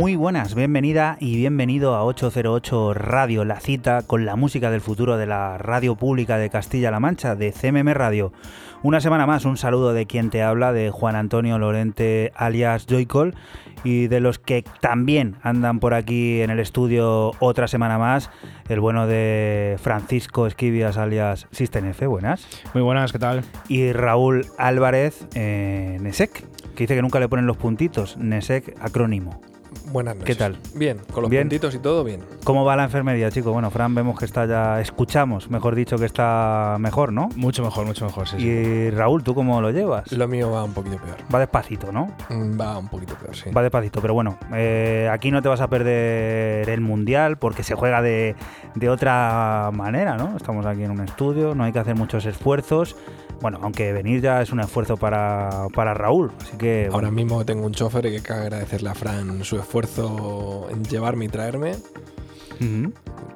Muy buenas, bienvenida y bienvenido a 808 Radio, la cita con la música del futuro de la radio pública de Castilla-La Mancha, de CMM Radio. Una semana más, un saludo de quien te habla, de Juan Antonio Lorente alias Joycol y de los que también andan por aquí en el estudio otra semana más, el bueno de Francisco Esquivias alias System F, buenas. Muy buenas, ¿qué tal? Y Raúl Álvarez eh, Nesek, que dice que nunca le ponen los puntitos, Nesek acrónimo. Buenas noches. ¿Qué tal? Bien, con los Bien. puntitos y todo bien. ¿Cómo va la enfermería, chico? Bueno, Fran, vemos que está ya, escuchamos, mejor dicho, que está mejor, ¿no? Mucho mejor, mucho mejor, sí. sí. Y Raúl, ¿tú cómo lo llevas? Lo mío va un poquito peor. Va despacito, ¿no? Mm, Va un poquito peor, sí. Va despacito, pero bueno, eh, aquí no te vas a perder el Mundial porque se juega de, de otra manera, ¿no? Estamos aquí en un estudio, no hay que hacer muchos esfuerzos. Bueno, aunque venir ya es un esfuerzo para, para Raúl, así que... bueno, Ahora mismo tengo un chofer y que cabe agradecerle a Fran su esfuerzo en llevarme y traerme, ujú.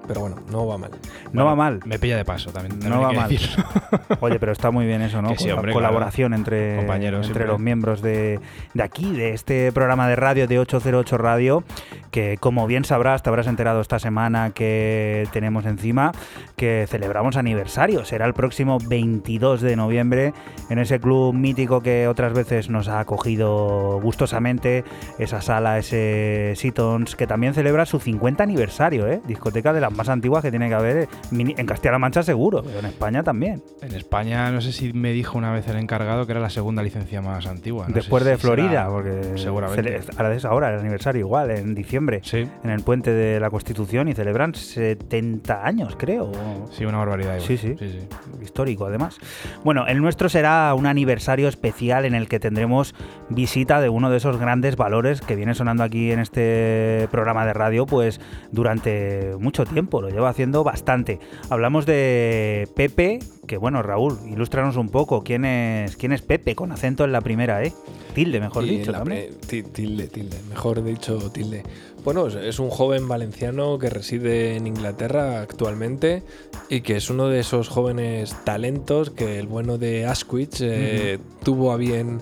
Pero bueno, no va mal. No va mal. Me pilla de paso también. No va mal. decirlo. Oye, pero está muy bien eso, ¿no? Sí, hombre, colaboración entre, Compañeros, entre siempre. los miembros de, de aquí, de este programa de radio de 808 Radio, que como bien sabrás, te habrás enterado esta semana que tenemos encima, que celebramos aniversario. Será el próximo 22 de noviembre en ese club mítico que otras veces nos ha acogido gustosamente, esa sala, ese Sitons, que también celebra su 50 aniversario, ¿eh? Discoteca de las más antiguas que tiene que haber eh, en Castilla-La Mancha seguro, pero en España también. En España, no sé si me dijo una vez el encargado que era la segunda licencia más antigua. No sé Después si de Florida, será- porque Seguramente. ahora es ahora el aniversario igual, en diciembre, Sí, en el puente de la Constitución y celebran 70 años, creo. sí, una barbaridad. igual. Sí, sí. sí, sí. Histórico, además. Bueno, el nuestro será un aniversario especial en el que tendremos visita de uno de esos grandes valores que viene sonando aquí en este programa de radio, pues durante mucho tiempo, lo lleva haciendo bastante. Hablamos de Pepe, que bueno, Raúl, ilústranos un poco. ¿Quién es, quién es Pepe? Con acento en la primera, ¿eh? Tilde, mejor Y dicho. también. tilde, tilde, mejor dicho, tilde. Bueno, es- es un joven valenciano que reside en Inglaterra actualmente y que es uno de esos jóvenes talentos que el bueno de Asquith eh, tuvo a bien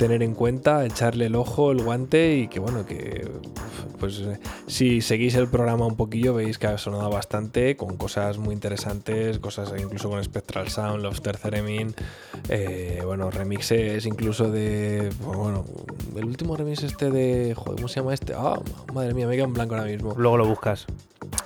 tener en cuenta, echarle el ojo, el guante y que bueno, que pues eh, si seguís el programa un poquillo veis que ha sonado bastante con cosas muy interesantes, cosas incluso con Spectral Sound, Love Theremin, eh, bueno, remixes incluso de, pues, bueno, el último remix este de, joder, ¿cómo se llama este? Ah, madre mía, me queda en blanco ahora mismo. Luego lo buscas.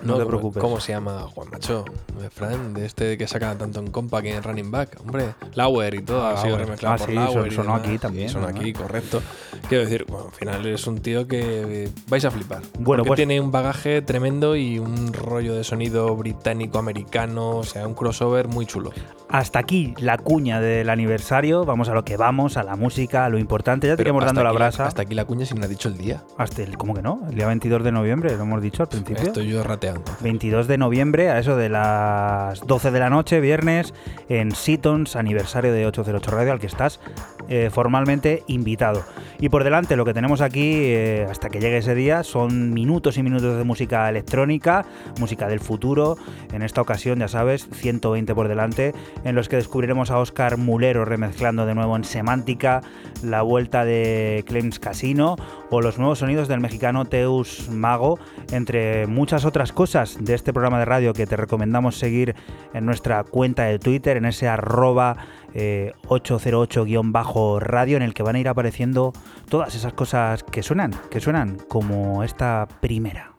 No, te ¿cómo- preocupes. ¿Cómo se llama? Juan Macho, de Fran, de este que saca tanto en compa que en Running Back. Hombre, Lauer y todo, Ah, ha sido remezclado Ah, por sí, Lauer. sonó aquí también, Aquí, correcto. Quiero decir, bueno, al final es un tío que eh, vais a flipar. Bueno, pues- tiene un bagaje tremendo y un rollo de sonido británico-americano, o sea, un crossover muy chulo. Hasta aquí la cuña del aniversario. Vamos a lo que vamos, a la música, a lo importante. Ya te iremos dando la aquí brasa. Hasta aquí la cuña sin ha dicho el día. Hasta el, ¿Cómo que no? El día 22 de noviembre, lo hemos dicho al principio. Estoy yo rateando. 22 de noviembre, a eso de las 12 de la noche, viernes, en Seatons, aniversario de 808 Radio, al que estás eh, formalmente invitado. Y por delante, lo que tenemos aquí, eh, hasta que llegue ese día, son minutos y minutos de música electrónica, música del futuro. En esta ocasión, ya sabes, 120 por delante, en los que descubriremos a Oscar Mulero remezclando de nuevo en Semántica, la vuelta de Clems Casino o los nuevos sonidos del mexicano Teus Mago, entre muchas otras cosas de este programa de radio que te recomendamos seguir en nuestra cuenta de Twitter, en ese arroba eh, 808-radio, en el que van a ir apareciendo todas esas cosas que suenan, que suenan como esta primera.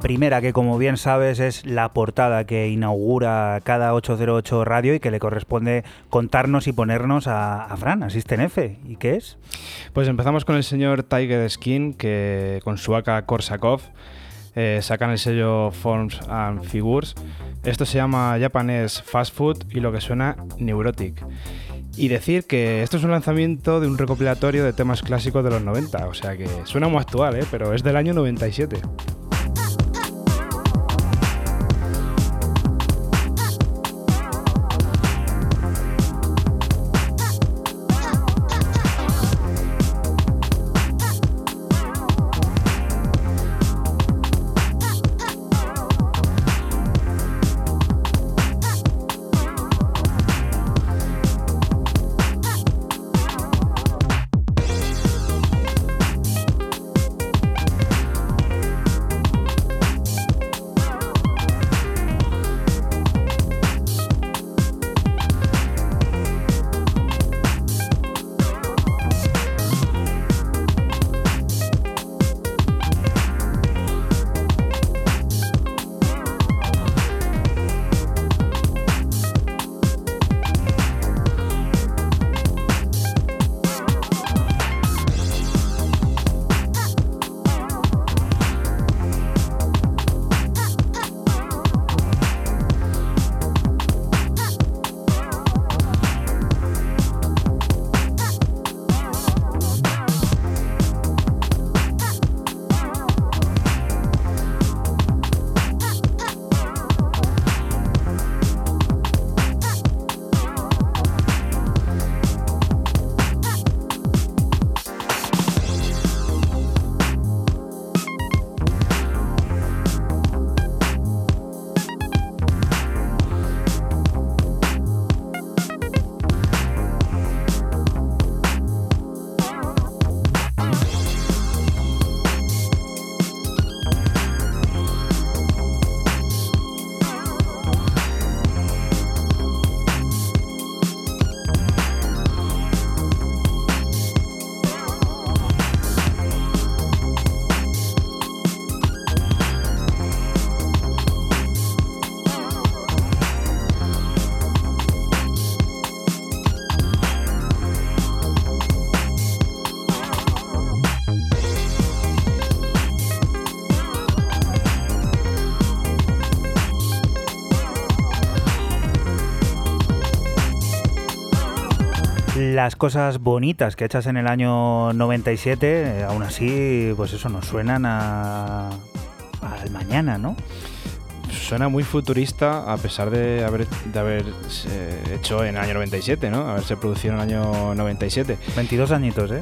Primera, que como bien sabes es la portada que inaugura cada 808 Radio y que le corresponde contarnos y ponernos a, a Fran, Asisten F. ¿Y qué es? Pues empezamos con el señor Tiger Skin, que con su AK Korsakov eh, sacan el sello Forms and Figures. Esto se llama Japanese Fast Food y lo que suena Neurotic. Y decir que esto es un lanzamiento de un recopilatorio de temas clásicos de los 90, o sea que suena muy actual, ¿eh? pero es del año 97. Las cosas bonitas que echas en el año 97, eh, aún así, pues eso, nos suenan a, al mañana, ¿no? Suena muy futurista a pesar de haber, de haber hecho en el año 97, ¿no? Haberse producido en el año 97. 22 añitos, ¿eh?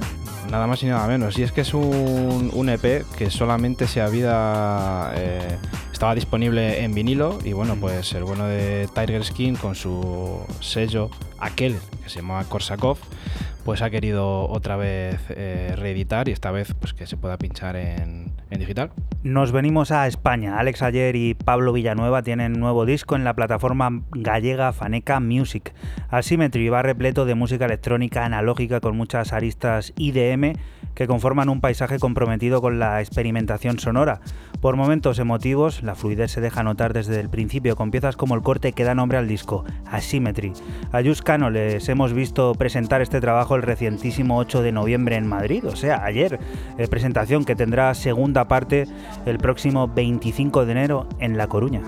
Nada más y nada menos. Y es que es un, un EP que solamente se había... Eh, estaba disponible en vinilo y bueno, pues el bueno de Tiger Skin con su sello, aquel que se llamaba Korsakov, pues ha querido otra vez eh, reeditar y esta vez pues que se pueda pinchar en, en digital. Nos venimos a España. Alex Ayer y Pablo Villanueva tienen nuevo disco en la plataforma gallega Faneca Music. Asymmetry va repleto de música electrónica analógica con muchas aristas IDM que conforman un paisaje comprometido con la experimentación sonora. Por momentos emotivos, la fluidez se deja notar desde el principio con piezas como el corte que da nombre al disco, Asymmetry. A Just les hemos visto presentar este trabajo el recientísimo 8 de noviembre en Madrid, o sea, ayer, eh, presentación que tendrá segunda parte el próximo 25 de enero en La Coruña.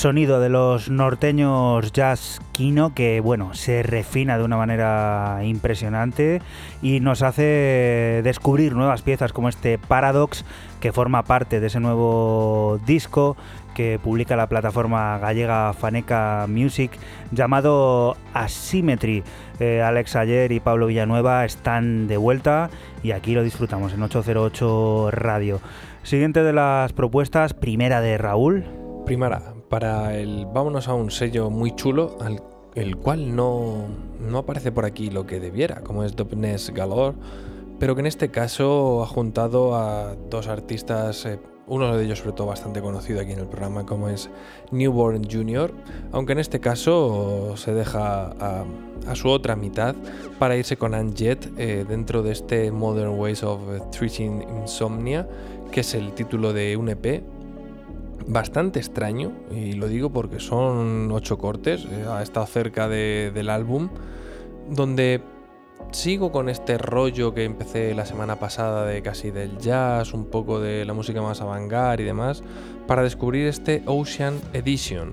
Sonido de los norteños Jazz Kino que bueno, se refina de una manera impresionante y nos hace descubrir nuevas piezas como este Paradox que forma parte de ese nuevo disco que publica la plataforma gallega Faneca Music llamado Asymmetry. Eh, Alex Ayer y Pablo Villanueva están de vuelta y aquí lo disfrutamos en 808 Radio. Siguiente de las propuestas, primera de Raúl. Primera, para el vámonos a un sello muy chulo, al el cual no, no aparece por aquí lo que debiera, como es Dopness Galore, pero que en este caso ha juntado a dos artistas, eh, uno de ellos sobre todo bastante conocido aquí en el programa, como es Newborn Jr., aunque en este caso se deja a, a su otra mitad para irse con Anjet eh, dentro de este Modern Ways of Treating Insomnia, que es el título de un EP bastante extraño, y lo digo porque son ocho cortes, eh, ha estado cerca de- del álbum, donde sigo con este rollo que empecé la semana pasada de casi del jazz, un poco de la música más avant-garde y demás, para descubrir este Ocean Edition.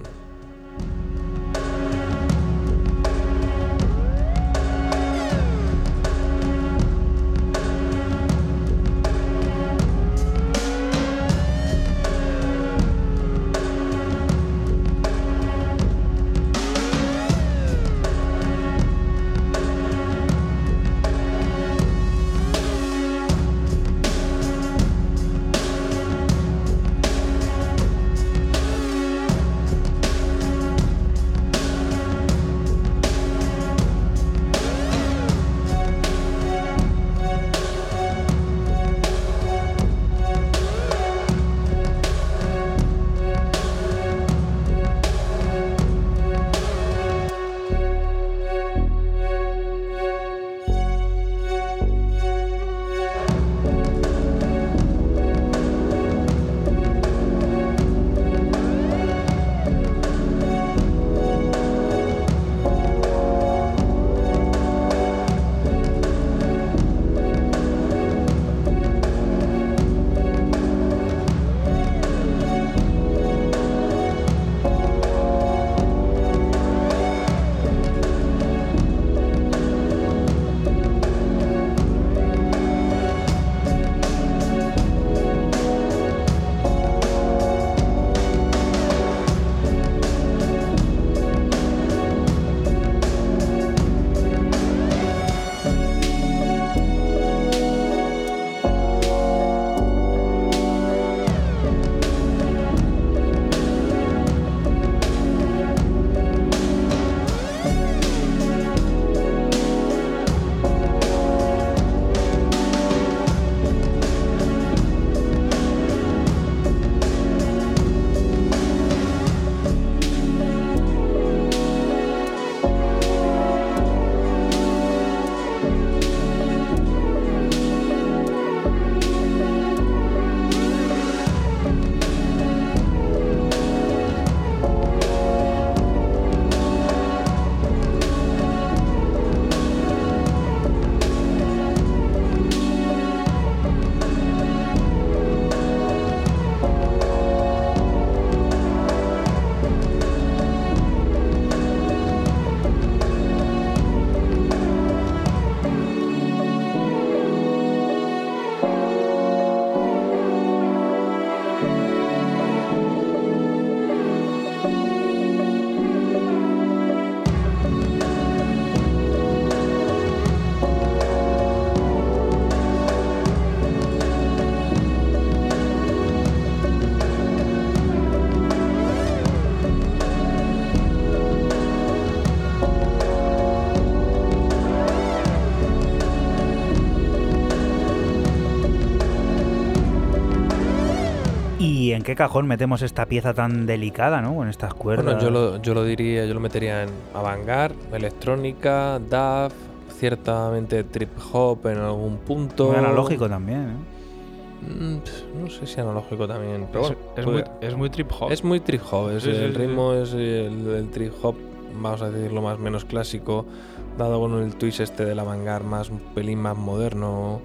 ¿Y en qué cajón metemos esta pieza tan delicada, ¿no? Con estas cuerdas. Bueno, yo lo, yo lo diría, yo lo metería en avant electrónica, DAF, ciertamente trip hop en algún punto. Muy analógico también, ¿eh? Mm, no sé si analógico también, pero Es, bueno, es puede- muy, es muy trip hop. es muy trip hop. es- Sí, sí, el sí. ritmo es el, el trip hop, vamos a decirlo más menos clásico, dado con el twist este del avant más un pelín más moderno.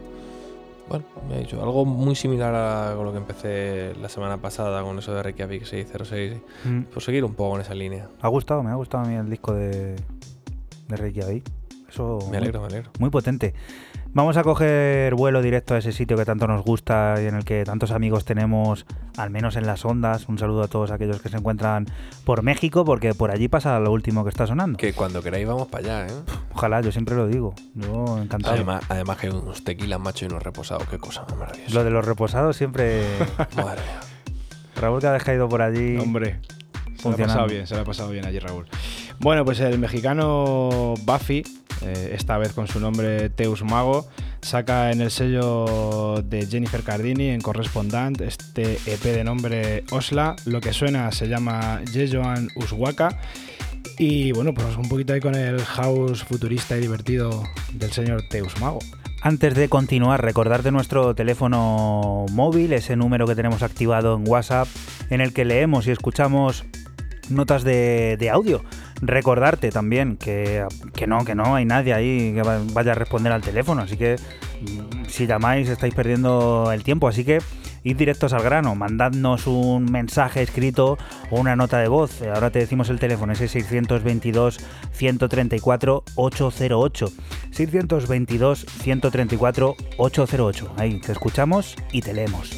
Bueno, me ha dicho algo muy similar a lo que empecé la semana pasada con eso de Reykjavik 606. Mm. Pues seguir un poco en esa línea. Ha gustado, me ha gustado a mí el disco de, de Reykjavik. Eso Me alegro, me alegro. muy potente. Vamos a coger vuelo directo a ese sitio que tanto nos gusta y en el que tantos amigos tenemos, al menos en las ondas. Un saludo a todos aquellos que se encuentran por México, porque por allí pasa lo último que está sonando. Que cuando queráis vamos para allá, ¿eh? Ojalá, yo siempre lo digo. Yo encantado. Además, además que unos tequilas macho y unos reposados. Qué cosa más maravillosa. Lo de los reposados siempre. Madre mía. Raúl que ha dejado por allí. Hombre, se lo ha pasado bien, se lo ha pasado bien allí Raúl. Bueno, pues el mexicano Buffy, eh, esta vez con su nombre Teus Mago, saca en el sello de Jennifer Cardini en Correspondant este EP de nombre Osla. Lo que suena se llama Jejoan Uswaka. Y bueno, pues un poquito ahí con el house futurista y divertido del señor Teus Mago. Antes de continuar, recordarte nuestro teléfono móvil, ese número que tenemos activado en WhatsApp, en el que leemos y escuchamos notas de, audio. Recordarte también que, que no, que no hay nadie ahí que va- vaya a responder al teléfono, así que mm, si llamáis estáis perdiendo el tiempo, así que id directos al grano, mandadnos un mensaje escrito o una nota de voz. Ahora te decimos el teléfono, ese 622 134 808. 622 134 808. Ahí te escuchamos y te leemos.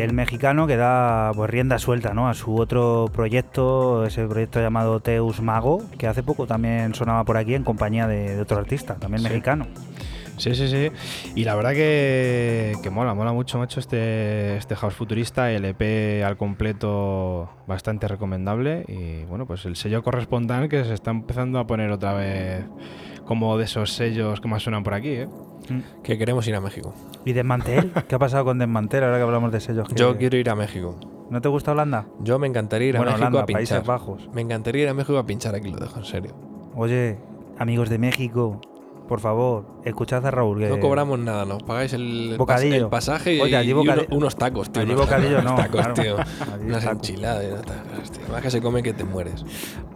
El mexicano que da pues, rienda suelta ¿no? a su otro proyecto, ese proyecto llamado Teus Mago, que hace poco también sonaba por aquí en compañía de, de otro artista, también Sí. mexicano. Sí, sí, sí. Y la verdad que, que mola, mola mucho, macho, este, este house futurista, el EP al completo bastante recomendable. Y bueno, pues el sello correspondal que se está empezando a poner otra vez como de esos sellos que más suenan por aquí, ¿eh? Que queremos ir a México. ¿Y Desmantel? ¿Qué ha pasado con Desmantel ahora que hablamos de sellos? que- Yo quiero ir a México. ¿No te gusta Holanda? Yo me encantaría ir a bueno, México Holanda, a pinchar. Países Bajos. Me encantaría ir a México a pinchar aquí, lo dejo en serio. Oye, amigos de México, por favor, escuchad a Raúl. que- No cobramos nada, nos pagáis el, Bocadillo. el pasaje y, Oye, allí y uno- unos tacos, tío. allí unos- bocadillo no, tacos, claro. tío. Allí Unas taco. enchiladas tacos, tío. Más que se come que te mueres.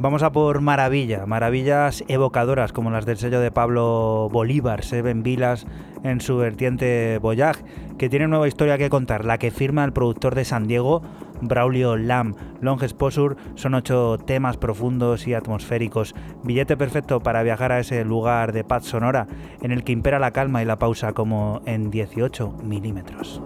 Vamos a por maravilla, maravillas evocadoras como las del sello de Pablo Bolívar, Seven Vilas en su vertiente Voyage, que tiene nueva historia que contar, la que firma el productor de San Diego, Braulio Lam. Long Exposure son ocho temas profundos y atmosféricos, billete perfecto para viajar a ese lugar de paz sonora en el que impera la calma y la pausa como en 18 milímetros.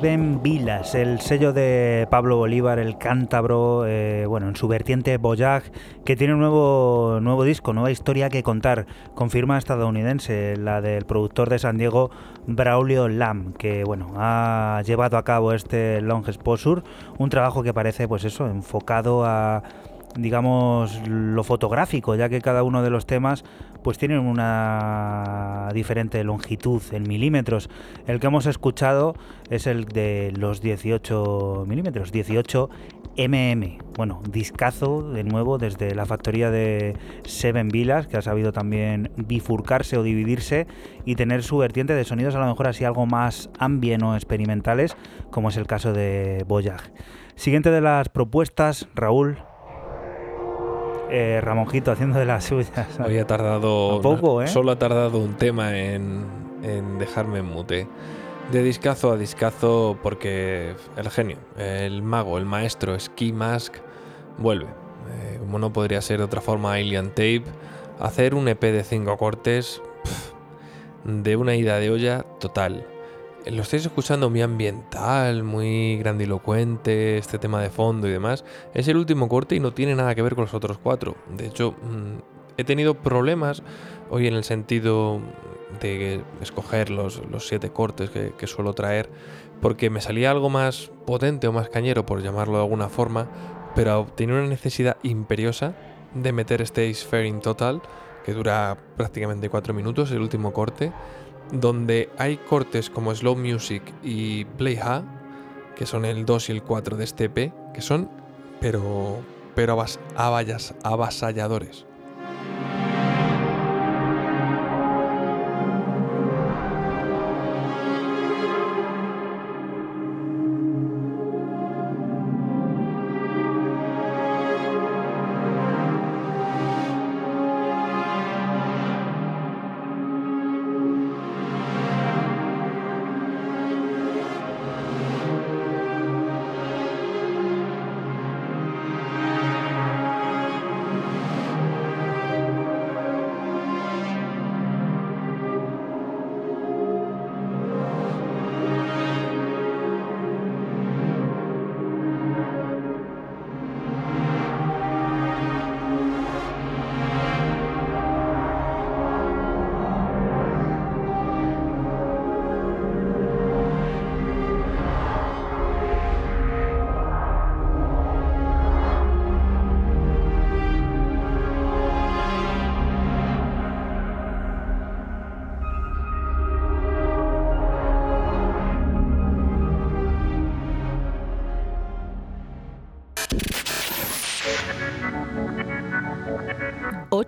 Seven Vilas, el sello de Pablo Bolívar, el cántabro, eh, bueno, en su vertiente Voyage, que tiene un nuevo, nuevo disco, nueva historia que contar, con firma estadounidense, la del productor de San Diego, Braulio Lam, que bueno, ha llevado a cabo este Long Exposure, un trabajo que parece, pues eso, enfocado a digamos, lo fotográfico, ya que cada uno de los temas pues tienen una diferente longitud en milímetros. El que hemos escuchado es el de los 18 milímetros, 18 MM. Bueno, discazo de nuevo desde la factoría de Seven Vilas, que ha sabido también bifurcarse o dividirse y tener su vertiente de sonidos a lo mejor así algo más ambient o experimentales, como es el caso de Voyage. Siguiente de las propuestas, Raúl, Eh, Ramonjito haciendo de las suyas. Hoy ha tardado. poco, ¿eh? Solo ha tardado un tema en, en dejarme en mute. De discazo a discazo, porque el genio, el mago, el maestro Ski Mask vuelve. Eh, como no podría ser de otra forma, Alien Tape. Hacer un EP de cinco cortes de una ida de olla total. Lo estáis escuchando muy ambiental, muy grandilocuente, este tema de fondo y demás. Es el último corte y no tiene nada que ver con los otros cuatro. De hecho, mm, he tenido problemas hoy en el sentido de escoger los, siete cortes que, que, suelo traer, porque me salía algo más potente o más cañero, por llamarlo de alguna forma, pero tenía una necesidad imperiosa de meter este Fair in Total, que dura prácticamente cuatro minutos, el último corte, donde hay cortes como Slow Music y Play Ha, que son el 2 y el 4 de este EP, que son, pero, pero avasalladores.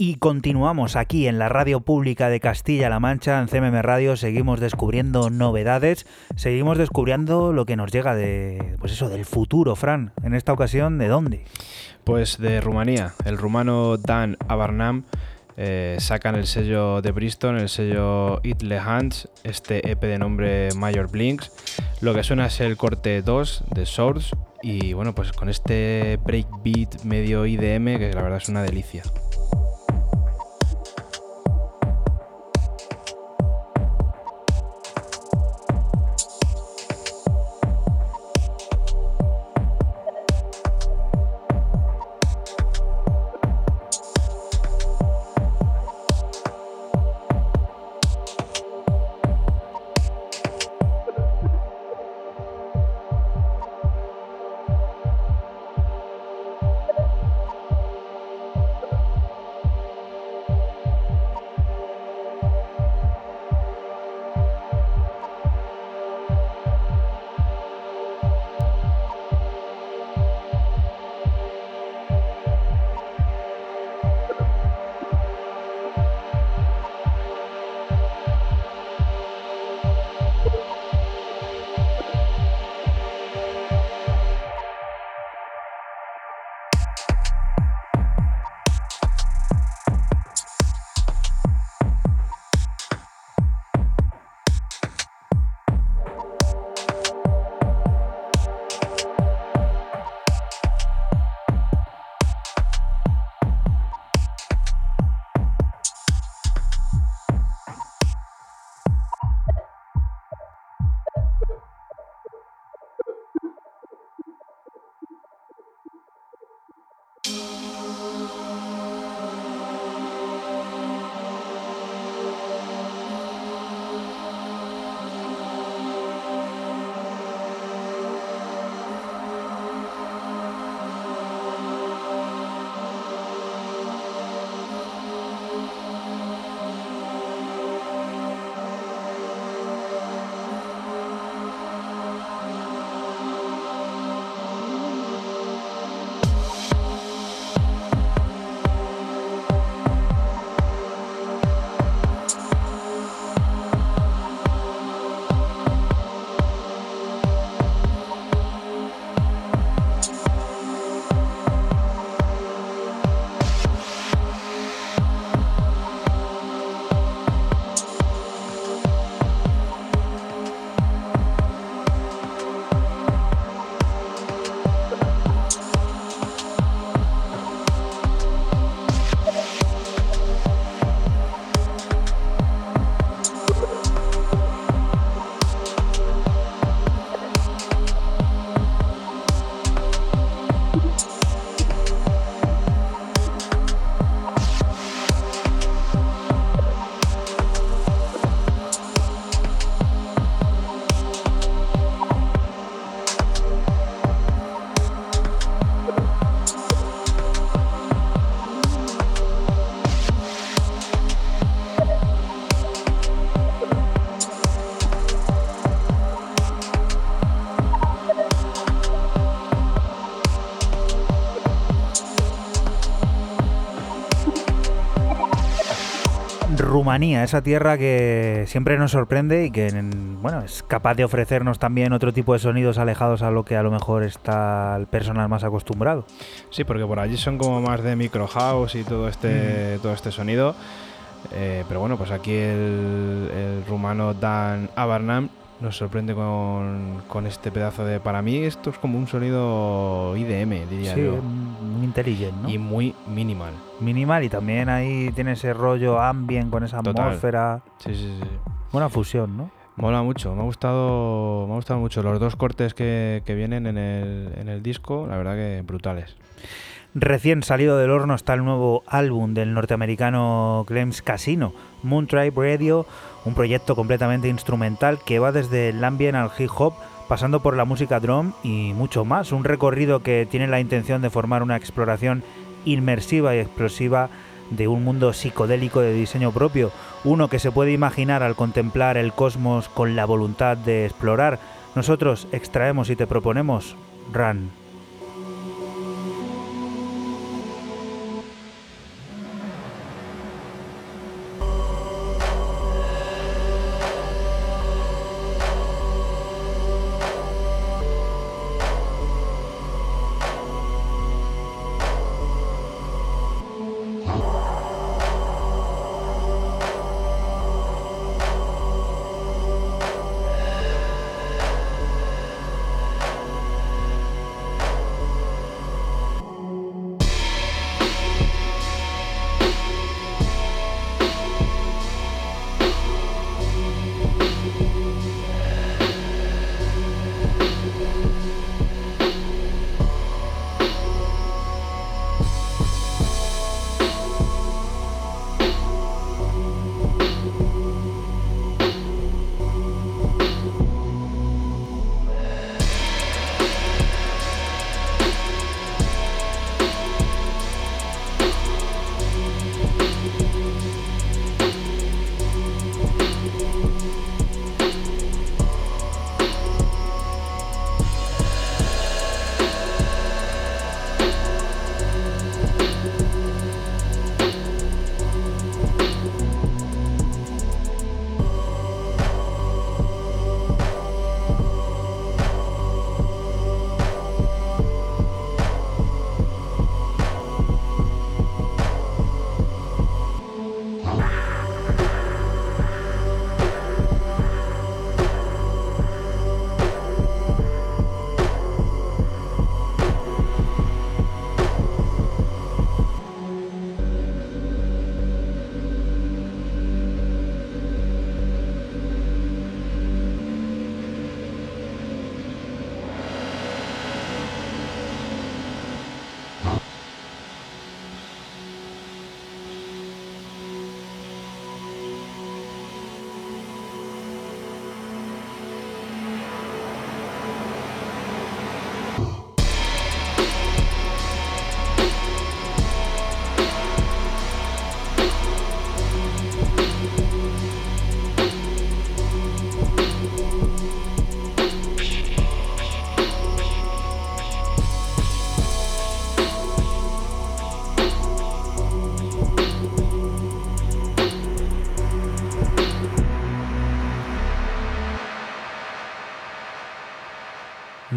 Y continuamos aquí en la radio pública de Castilla-La Mancha, en CMM Radio, seguimos descubriendo novedades, seguimos descubriendo lo que nos llega de, pues eso, del futuro, Fran. En esta ocasión, ¿de dónde? Pues de Rumanía. El rumano Dan Abarnam eh, sacan el sello de Bristol, el sello Itle Hands, este EP de nombre Major Blinks. Lo que suena es el corte 2 de Source y bueno, pues con este breakbeat medio IDM que la verdad es una delicia. Rumanía, esa tierra que siempre nos sorprende y que bueno, es capaz de ofrecernos también otro tipo de sonidos alejados a lo que a lo mejor está el personal más acostumbrado. Sí, porque por allí son como más de micro house y todo este, todo este sonido. Eh, pero bueno, pues aquí el, rumano Dan Abarnam nos sorprende con, este pedazo de... Para mí esto es como un sonido IDM, diría sí, yo. muy inteligente, ¿no? Y muy minimal. Minimal y también ahí tiene ese rollo ambient con esa atmósfera. Sí, sí, sí. Buena fusión, ¿no? Mola mucho, me ha gustado, me ha gustado mucho. Los dos cortes que, que vienen en el, en el disco, la verdad que brutales. Recién salido del horno está el nuevo álbum del norteamericano Clems Casino, Moon Tribe Radio, un proyecto completamente instrumental que va desde el ambient al hip hop, pasando por la música drum y mucho más. Un recorrido que tiene la intención de formar una exploración inmersiva y explosiva de un mundo psicodélico de diseño propio, uno que se puede imaginar al contemplar el cosmos con la voluntad de explorar. Nosotros extraemos y te proponemos Run.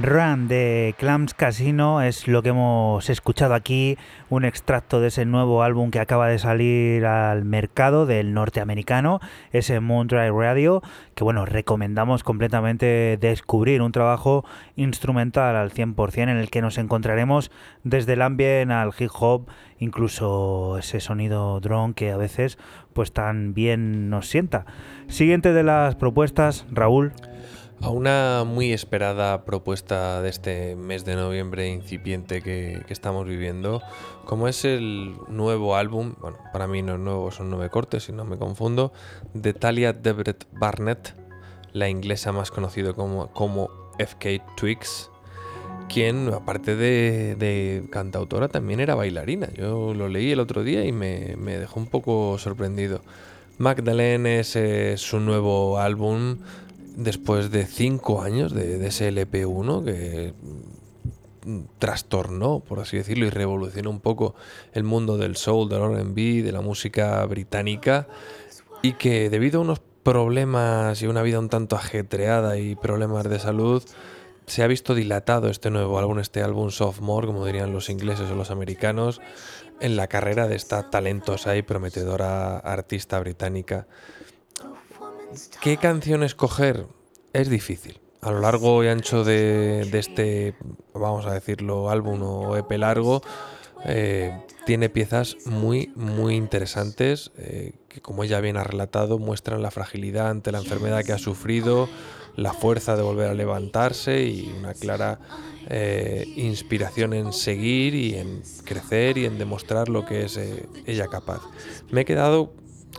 Run de Clams Casino es lo que hemos escuchado aquí, un extracto de ese nuevo álbum que acaba de salir al mercado del norteamericano, ese Moondrive Radio, que bueno, recomendamos completamente descubrir un trabajo instrumental al 100% en el que nos encontraremos desde el ambient al hip hop, incluso ese sonido drone que a veces pues tan bien nos sienta. Siguiente de las propuestas, Raúl a una muy esperada propuesta de este mes de noviembre incipiente que, estamos viviendo, como es el nuevo álbum, bueno, para mí no es nuevo, son nueve cortes, si no me confundo, de Talia Debret Barnett, la inglesa más conocida como, como FK Twigs, quien, aparte de, cantautora, también era bailarina. Yo lo leí el otro día y me, dejó un poco sorprendido. Magdalene es su nuevo álbum después de cinco años de, de ese LP1 que trastornó, por así decirlo, y revolucionó un poco el mundo del soul, del RB, de la música británica. y que debido a unos problemas y una vida un tanto ajetreada y problemas de salud, se ha visto dilatado este nuevo álbum, este álbum sophomore, como dirían los ingleses o los americanos, en la carrera de esta talentosa y prometedora artista británica. ¿Qué canción escoger? Es difícil. A lo largo y ancho de, este, vamos a decirlo, álbum o EP largo, eh, tiene piezas muy, muy interesantes eh, que, como ella bien ha relatado, muestran la fragilidad ante la enfermedad que ha sufrido, la fuerza de volver a levantarse y una clara eh, inspiración en seguir y en crecer y en demostrar lo que es ella capaz. Me he quedado,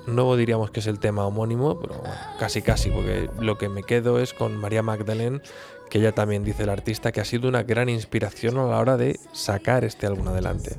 no diríamos que es el tema homónimo, pero casi casi, porque lo que me quedo es con María Magdalene que ella también dice el artista que ha sido una gran inspiración a la hora de sacar este álbum adelante.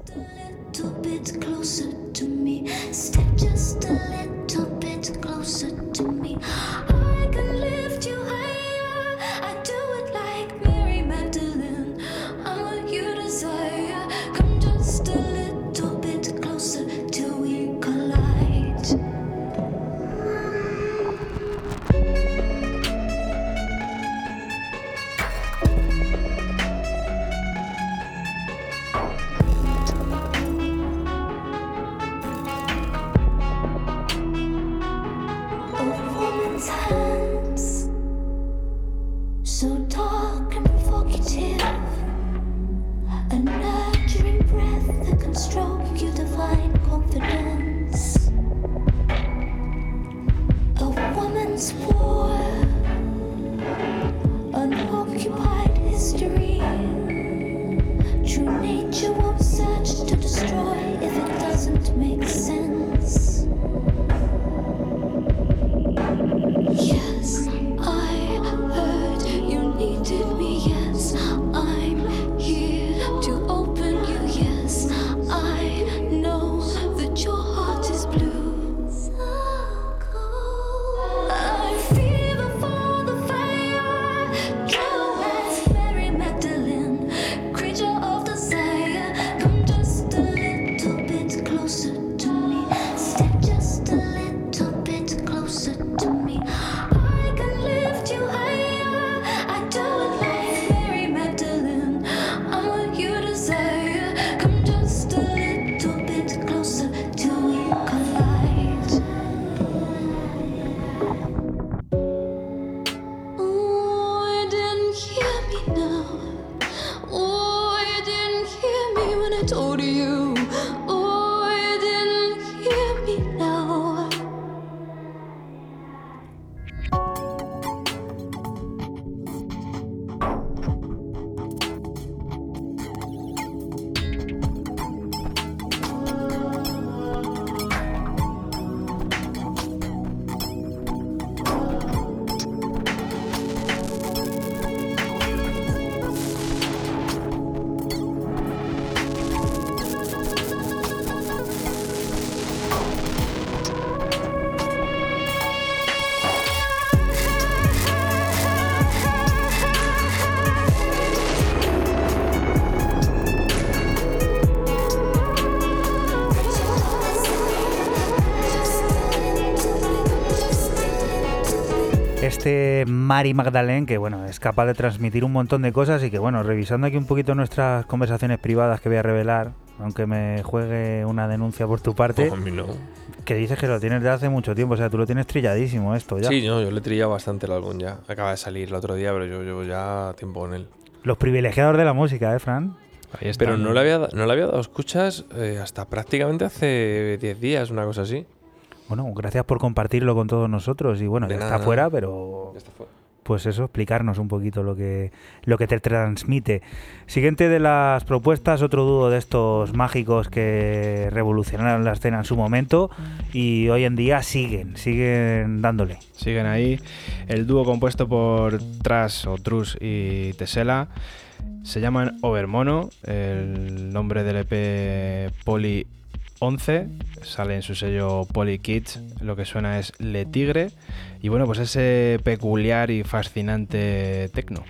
Mari Magdalene, que bueno, es capaz de transmitir un montón de cosas y que bueno, revisando aquí un poquito nuestras conversaciones privadas que voy a revelar, aunque me juegue una denuncia por tu parte, que dices que lo tienes de hace mucho tiempo, o sea, tú lo tienes trilladísimo esto ya. Sí, no, yo le he trillado bastante el álbum ya. Acaba de salir el otro día, pero yo llevo ya tiempo con él. Los privilegiados de la música, ¿eh, Fran? Pero no le había, no le había dado escuchas eh, hasta prácticamente hace 10 días, una cosa así. Bueno, gracias por compartirlo con todos nosotros y bueno, ya está fuera, pero pues eso, explicarnos un poquito lo que lo que te transmite. Siguiente de las propuestas, otro dúo de estos mágicos que revolucionaron la escena en su momento y hoy en día siguen, siguen dándole. Siguen ahí. El dúo compuesto por Tras o y Tesela se llaman Overmono, el nombre del EP Poli 11, sale en su sello Poly Kids, lo que suena es Le Tigre, y bueno, pues ese peculiar y fascinante tecno.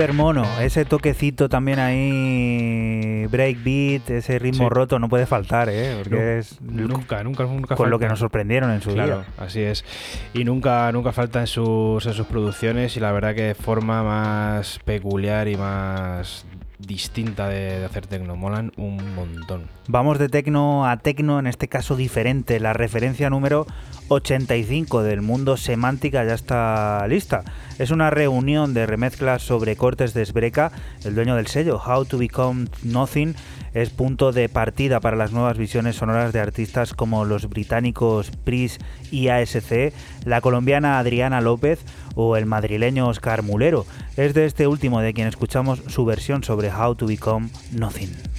Overmono, ese toquecito también ahí, breakbeat, ese ritmo Sí. roto no puede faltar, ¿eh? Porque No, es Nunca, nunca, nunca con lo que nos sorprendieron en su Claro, día. así es. Y nunca, nunca falta en sus, en sus producciones y la verdad que de forma más peculiar y más distinta de, de hacer tecno. Molan un montón. Vamos de tecno a tecno, en este caso diferente. La referencia número 85 del mundo semántica ya está lista. Es una reunión de remezclas sobre cortes de Sbreka, el dueño del sello How to Become Nothing. Es punto de partida para las nuevas visiones sonoras de artistas como los británicos Pris y ASC, la colombiana Adriana López o el madrileño Oscar Mulero. Es de este último de quien escuchamos su versión sobre How to Become Nothing.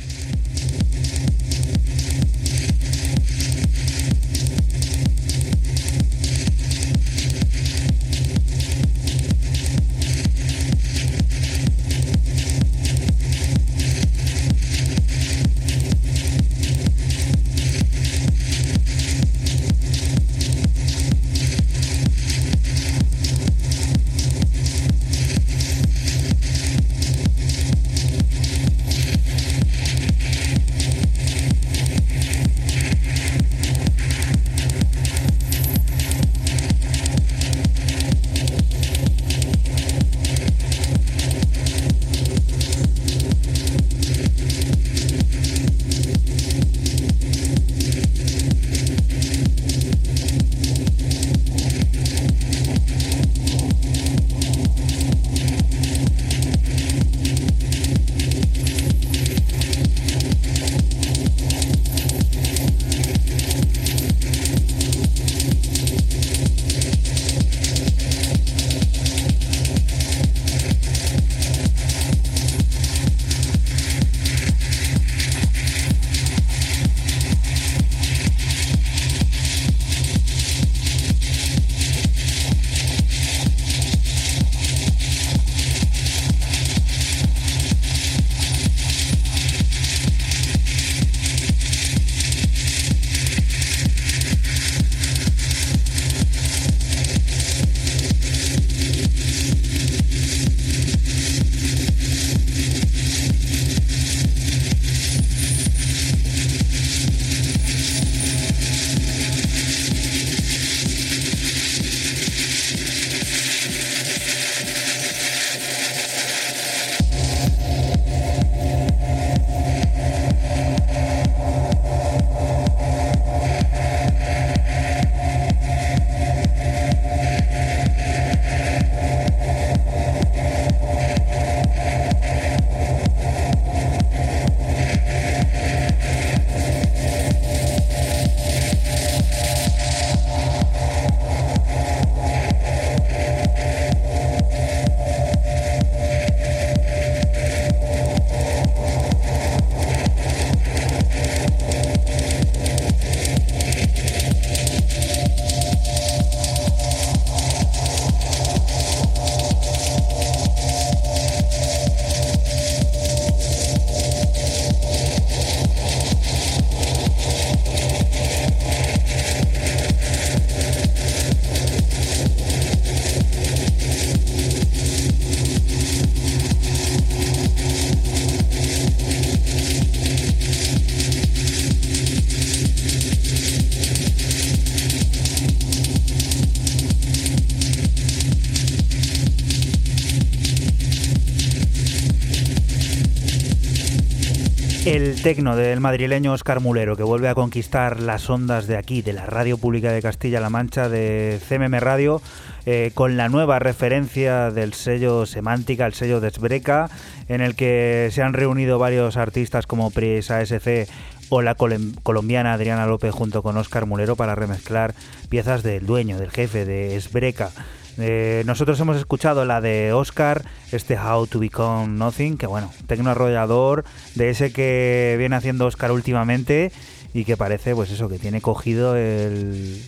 El tecno del madrileño Oscar Mulero, que vuelve a conquistar las ondas de aquí, de la Radio Pública de Castilla-La Mancha, de CMM Radio, eh, con la nueva referencia del sello Semántica, el sello Desbreca, en el que se han reunido varios artistas como Pris ASC o la colom- colombiana Adriana López junto con Oscar Mulero para remezclar piezas del dueño, del jefe de Esbreca. Eh, nosotros hemos escuchado la de Oscar, este How to Become Nothing, que bueno, tecno arrollador, de ese que viene haciendo Oscar últimamente y que parece, pues eso, que tiene cogido el,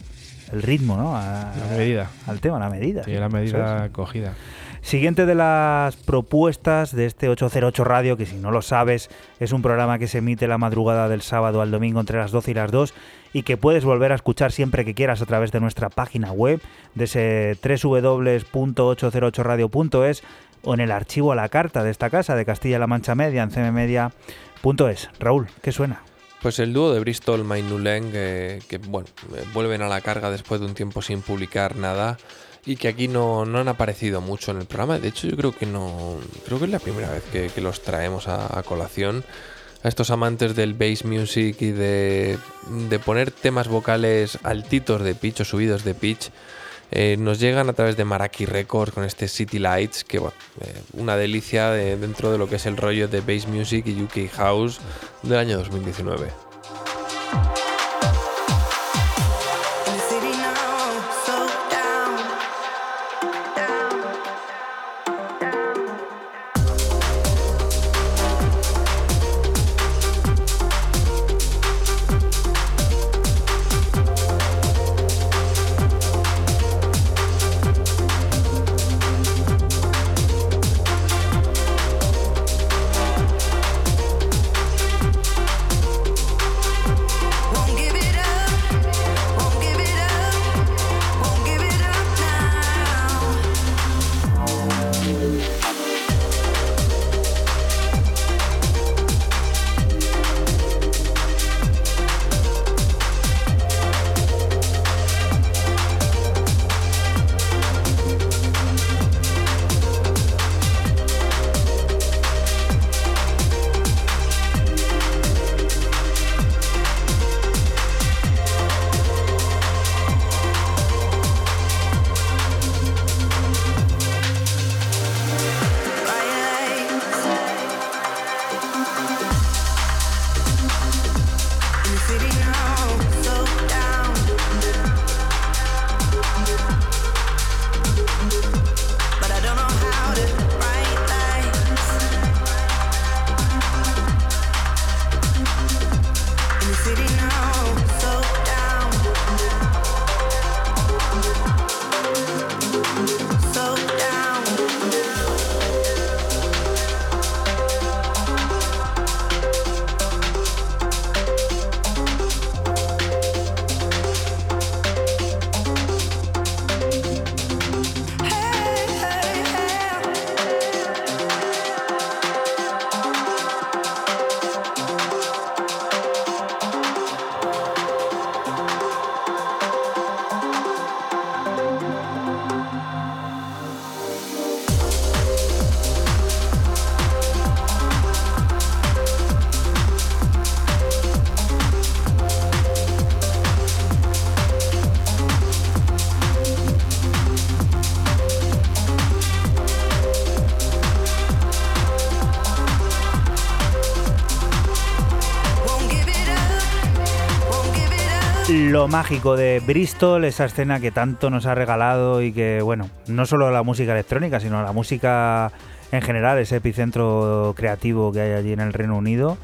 el ritmo, ¿no? A- La medida. Al tema, la medida. Tiene la medida es. cogida. Siguiente de las propuestas de este 808 Radio, que si no lo sabes, es un programa que se emite la madrugada del sábado al domingo entre las 12 y las 2 y que puedes volver a escuchar siempre que quieras a través de nuestra página web, de ese www.808radio.es o en el archivo a la carta de esta casa de Castilla-La Mancha Media en cmmedia.es. Raúl, ¿qué suena? Pues el dúo de Bristol, Mainuleng, eh, que bueno, eh, vuelven a la carga después de un tiempo sin publicar nada y que aquí no, no, han aparecido mucho en el programa. De hecho, yo creo que no. Creo que es la primera vez que, los traemos a, a, colación. A estos amantes del bass music y de, de poner temas vocales altitos de pitch o subidos de pitch. Eh, nos llegan a través de Maraki Records con este City Lights, que bueno, eh, una delicia de, dentro de lo que es el rollo de bass music y UK House del año 2019. Mágico de Bristol, esa escena que tanto nos ha regalado y que, bueno, no solo la música electrónica, sino la música en general, ese epicentro creativo que hay allí en el Reino Unido,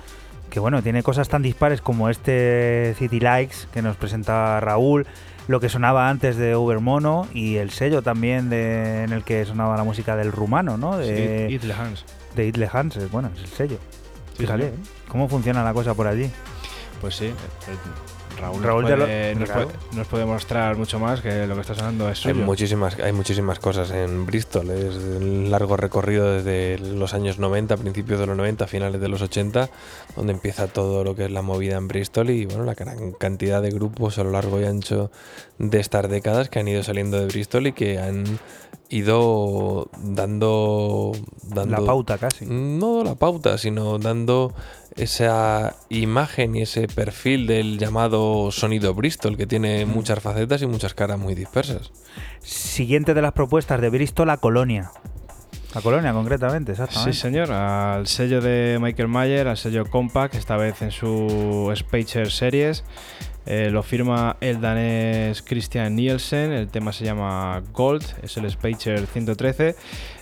que bueno, tiene cosas tan dispares como este City Likes que nos presenta Raúl, lo que sonaba antes de Ubermono y el sello también de, en el que sonaba la música del rumano, ¿no? De sí, Itle Hans. De Itle Hans, bueno, es el sello. Fíjate, ¿eh? ¿cómo funciona la cosa por allí? Pues sí, Raúl, Raúl nos, puede, lo, nos, puede, nos, puede, mostrar mucho más que lo que está sonando es suyo. Hay muchísimas, hay muchísimas cosas en Bristol. Es un largo recorrido desde los años 90, principios de los 90, finales de los 80, donde empieza todo lo que es la movida en Bristol y bueno, la gran cantidad de grupos a lo largo y ancho de estas décadas que han ido saliendo de Bristol y que han ido dando, dando la pauta casi. No la pauta, sino dando esa imagen y ese perfil del llamado sonido Bristol, que tiene Mm. muchas facetas y muchas caras muy dispersas. Siguiente de las propuestas de Bristol, la colonia. La colonia, concretamente, exactamente. Sí, señor. Al sello de Michael Mayer, al sello Compact, esta vez en su Spacer Series. Eh, lo firma el danés Christian Nielsen. El tema se llama Gold, es el Spacer 113.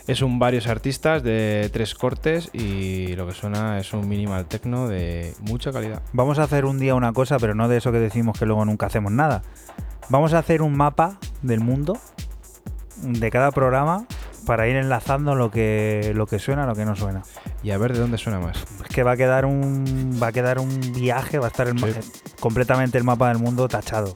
Es un varios artistas de tres cortes y lo que suena es un minimal techno de mucha calidad. Vamos a hacer un día una cosa, pero no de eso que decimos que luego nunca hacemos nada. Vamos a hacer un mapa del mundo de cada programa para ir enlazando lo que lo que suena, lo que no suena. Y a ver de dónde suena más. Es que va a quedar un va a quedar un viaje, va a estar el, sí. completamente el mapa del mundo tachado.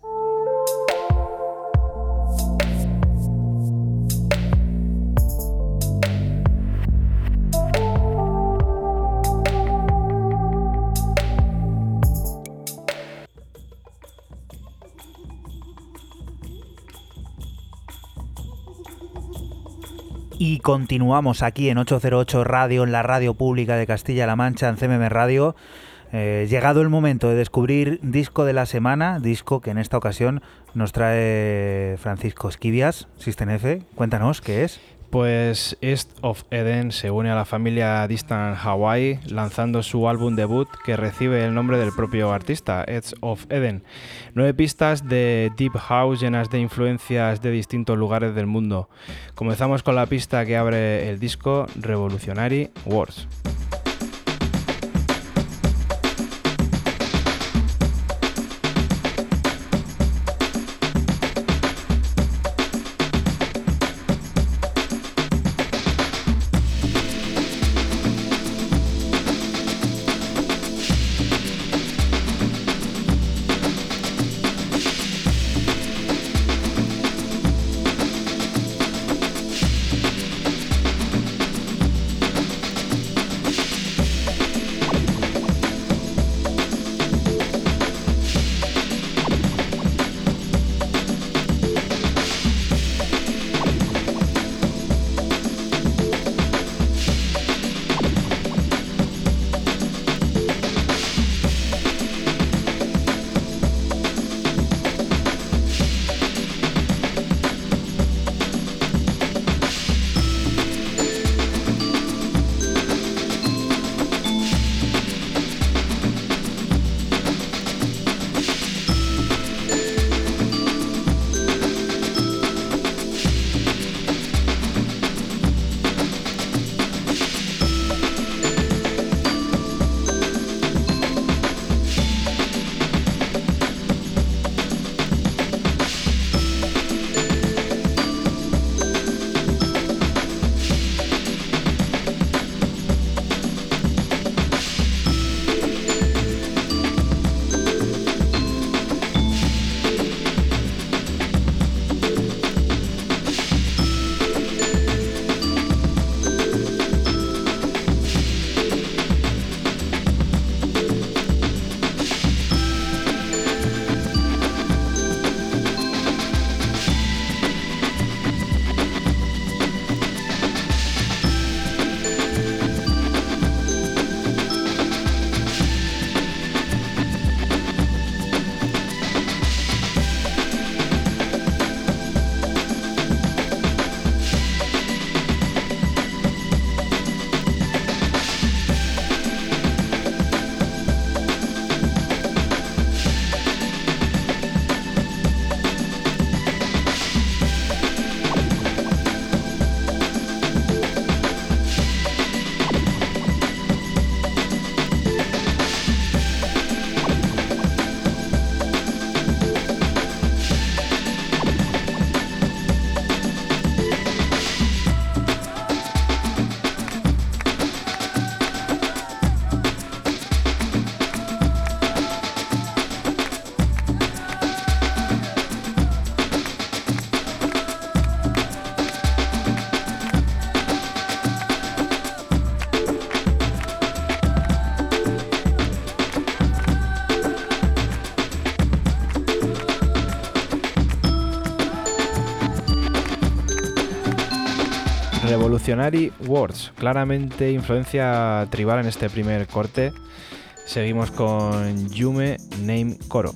Y continuamos aquí en 808 Radio, en la radio pública de Castilla-La Mancha, en CMM Radio. Eh, llegado el momento de descubrir disco de la semana, disco que en esta ocasión nos trae Francisco Esquivias, System F. Cuéntanos qué es. Pues East of Eden se une a la familia Distant Hawaii lanzando su álbum debut que recibe el nombre del propio artista, East of Eden. Nueve pistas de Deep House llenas de influencias de distintos lugares del mundo. Comenzamos con la pista que abre el disco, Revolutionary Wars. Revolutionary Words, claramente influencia tribal en este primer corte. Seguimos con Yume Name Koro.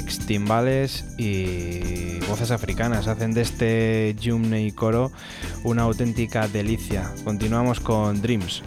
Timbales y voces africanas hacen de este Jumney coro una auténtica delicia. Continuamos con Dreams.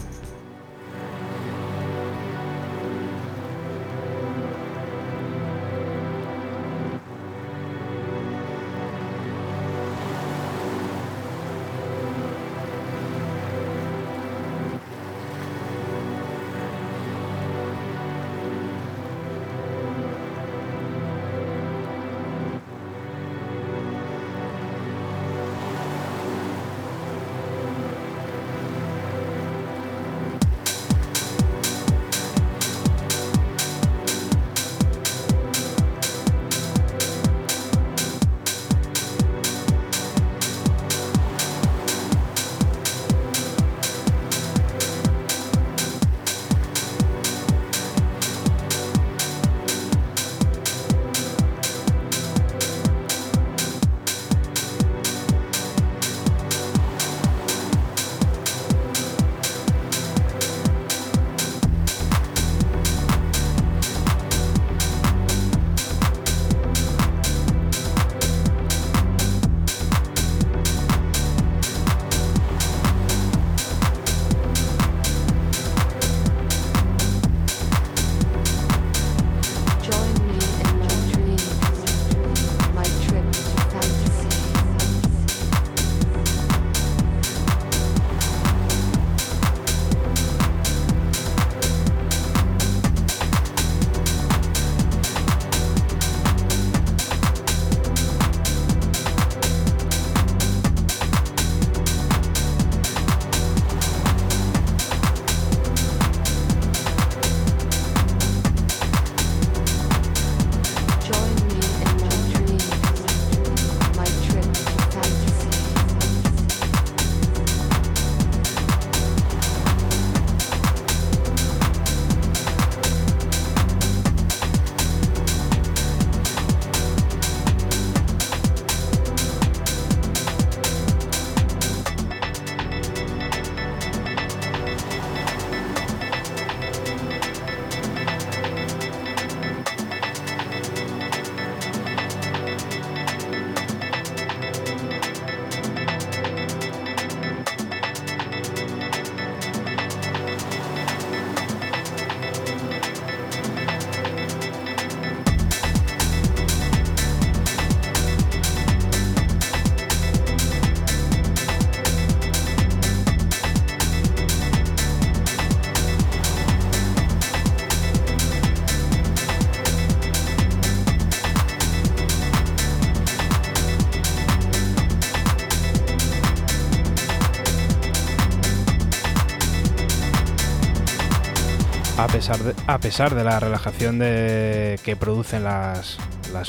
A pesar de la relajación que producen las,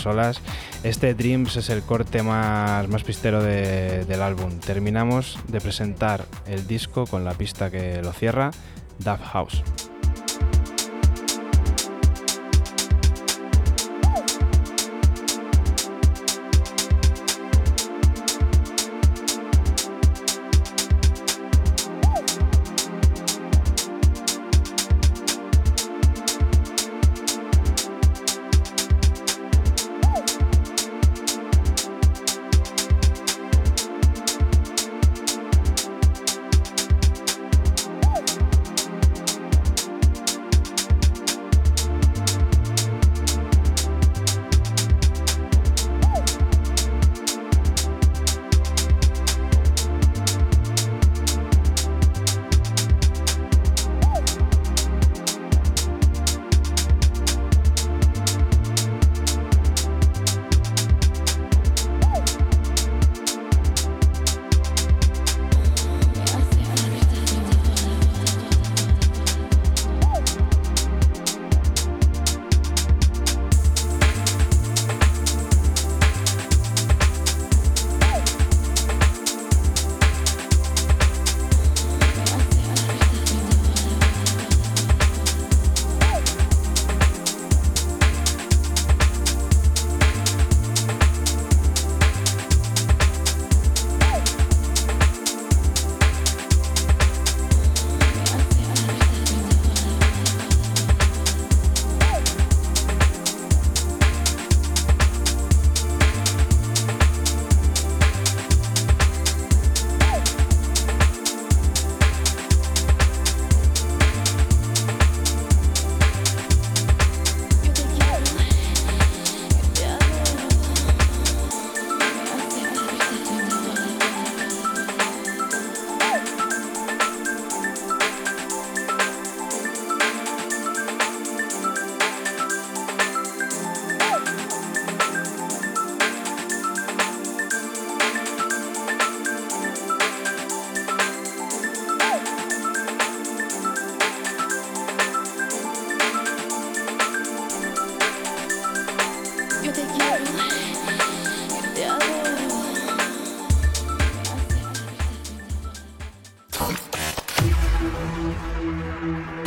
olas, este Dreams es el corte más, pistero del álbum. Terminamos de presentar el disco con la pista que lo cierra, Duff House.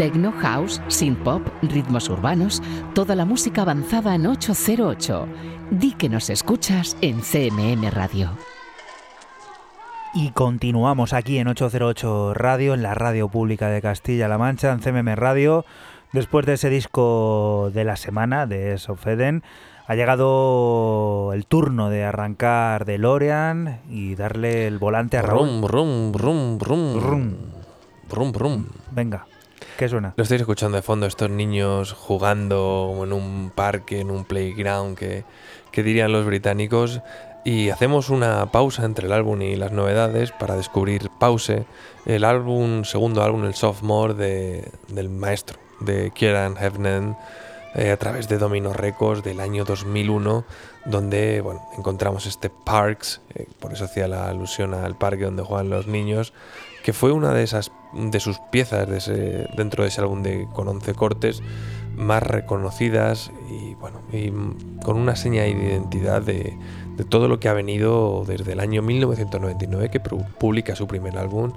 Tecno, house, synth pop, ritmos urbanos, toda la música avanzada en 808. Di que nos escuchas en CMM Radio. Y continuamos aquí en 808 Radio, en la radio pública de Castilla-La Mancha, en CMM Radio. Después de ese disco de la semana de Sofeden, ha llegado el turno de arrancar de Lorean y darle el volante a Raúl. Brum, brum, brum. Brum. Brum, brum. Venga, Lo estáis escuchando de fondo, estos niños jugando en un parque, en un playground, que, dirían los británicos. Y hacemos una pausa entre el álbum y las novedades para descubrir Pause, el álbum, segundo álbum, el sophomore de, del maestro, de Kieran Hefnen, eh, a través de Domino Records del año 2001, donde encontramos este Parks, eh, por eso hacía la alusión al parque donde juegan los niños, que fue una de esas de sus piezas de ese- dentro de ese álbum de con 11 cortes más reconocidas y bueno y con una seña de identidad de, de todo lo que ha venido desde el año 1999 que pu- publica su primer álbum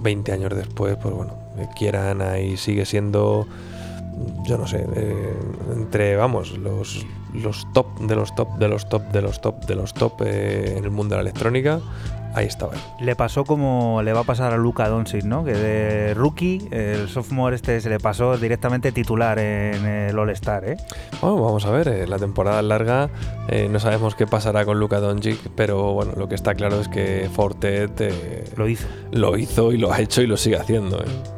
20 años después pues bueno eh, Kieran ahí sigue siendo yo no sé eh, entre vamos los los top de los top de los top de los top de los top eh, en el mundo de la electrónica ahí estaba él. Le pasó como le va a pasar a Luca Doncic, ¿no? Que de rookie, el sophomore este se le pasó directamente titular en el All-Star, ¿eh? Bueno, vamos a ver, eh, la temporada es larga, eh, no sabemos qué pasará con Luka Doncic, pero bueno, lo que está claro es que Fortet Lo hizo. lo hizo y lo ha hecho y lo sigue haciendo. eh.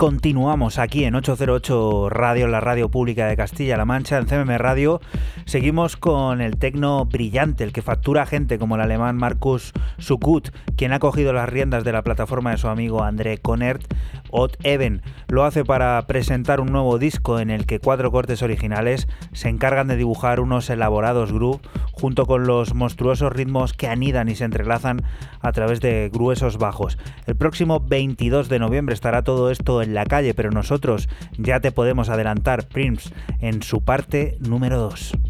Continuamos aquí en 808 Radio, la radio pública de Castilla-La Mancha, en CMM Radio. Seguimos con el tecno brillante, el que factura gente como el alemán Markus Sukut, quien ha cogido las riendas de la plataforma de su amigo André Conert. Odd Even lo hace para presentar un nuevo disco en el que cuatro cortes originales se encargan de dibujar unos elaborados grooves junto con los monstruosos ritmos que anidan y se entrelazan a través de gruesos bajos. El próximo 22 de noviembre estará todo esto en la calle, pero nosotros ya te podemos adelantar Prince en su parte número 2.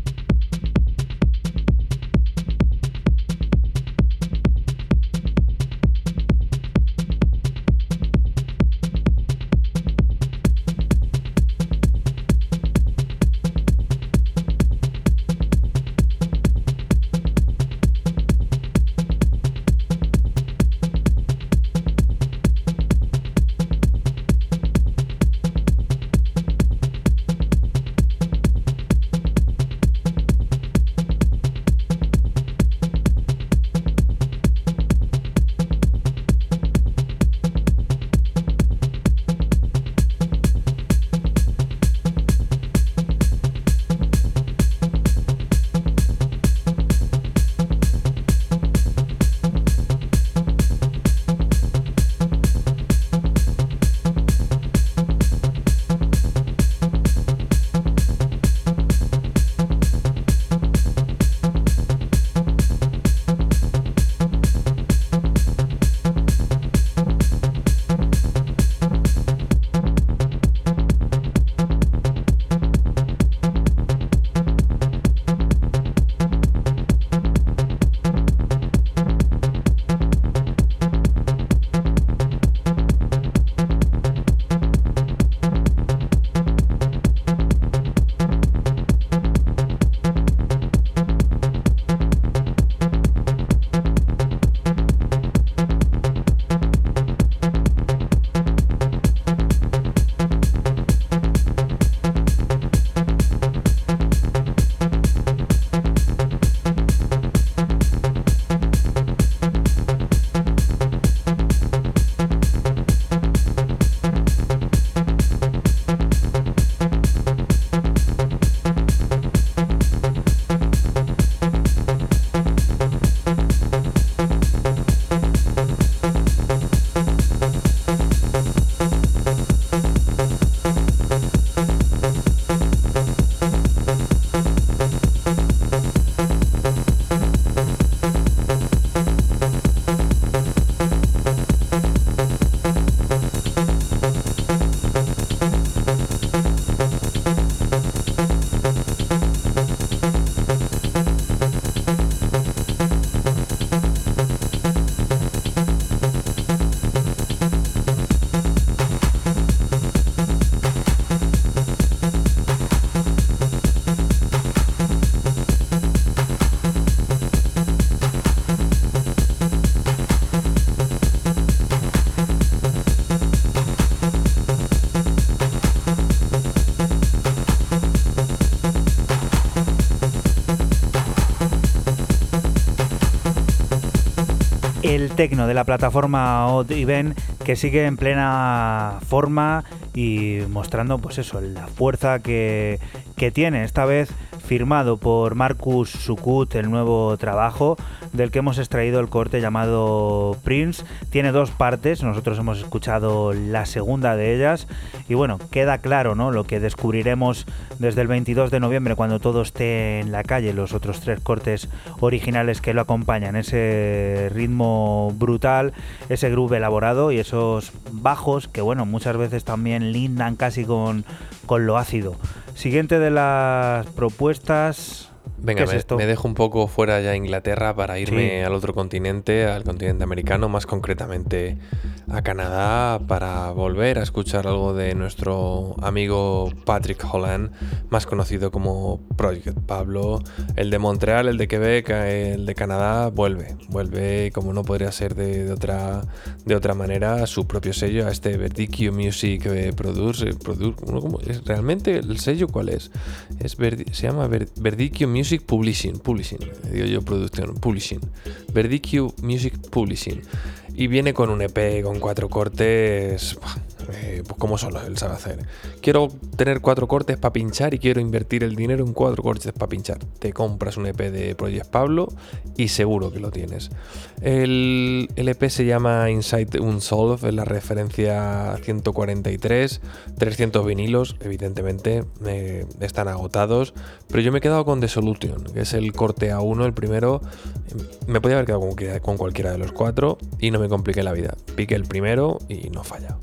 Tecno de la plataforma Odd Event que sigue en plena forma y mostrando pues eso, la fuerza que, que tiene. Esta vez firmado por Marcus Sukut, el nuevo trabajo del que hemos extraído el corte llamado Prince. Tiene dos partes, nosotros hemos escuchado la segunda de ellas y bueno, queda claro ¿no? lo que descubriremos desde el 22 de noviembre cuando todo esté en la calle, los otros tres cortes originales que lo acompañan, ese ritmo brutal, ese groove elaborado y esos bajos que bueno, muchas veces también lindan casi con, con lo ácido. Siguiente de las propuestas. Venga, ¿Qué es me, dejo un poco fuera ya Inglaterra para irme Sí. al otro continente, al continente americano, más concretamente a Canadá, para volver a escuchar algo de nuestro amigo Patrick Holland, más conocido como Project Pablo. El de Montreal, el de Quebec, el de Canadá, vuelve, vuelve como no podría ser de, de otra, de otra manera a su propio sello, a este Verdicchio Music eh, Produce. produ-. ¿Realmente el sello cuál es? es Verdi- se llama Ver- Verdicchio Music Publishing, Publishing, digo yo producción, Publishing. Verdicchio Music Publishing. Y viene con un EP con cuatro cortes. eh, pues como solo él sabe hacer. Quiero tener cuatro cortes para pinchar y quiero invertir el dinero en cuatro cortes para pinchar. Te compras un EP de Project Pablo y seguro que lo tienes. El, el EP se llama Inside Unsolved, es la referencia 143, 300 vinilos, evidentemente eh, están agotados, pero yo me he quedado con The Solution, que es el corte A1, el primero. Me podía haber quedado con, con cualquiera de los cuatro y no me compliqué la vida. Piqué el primero y no falla.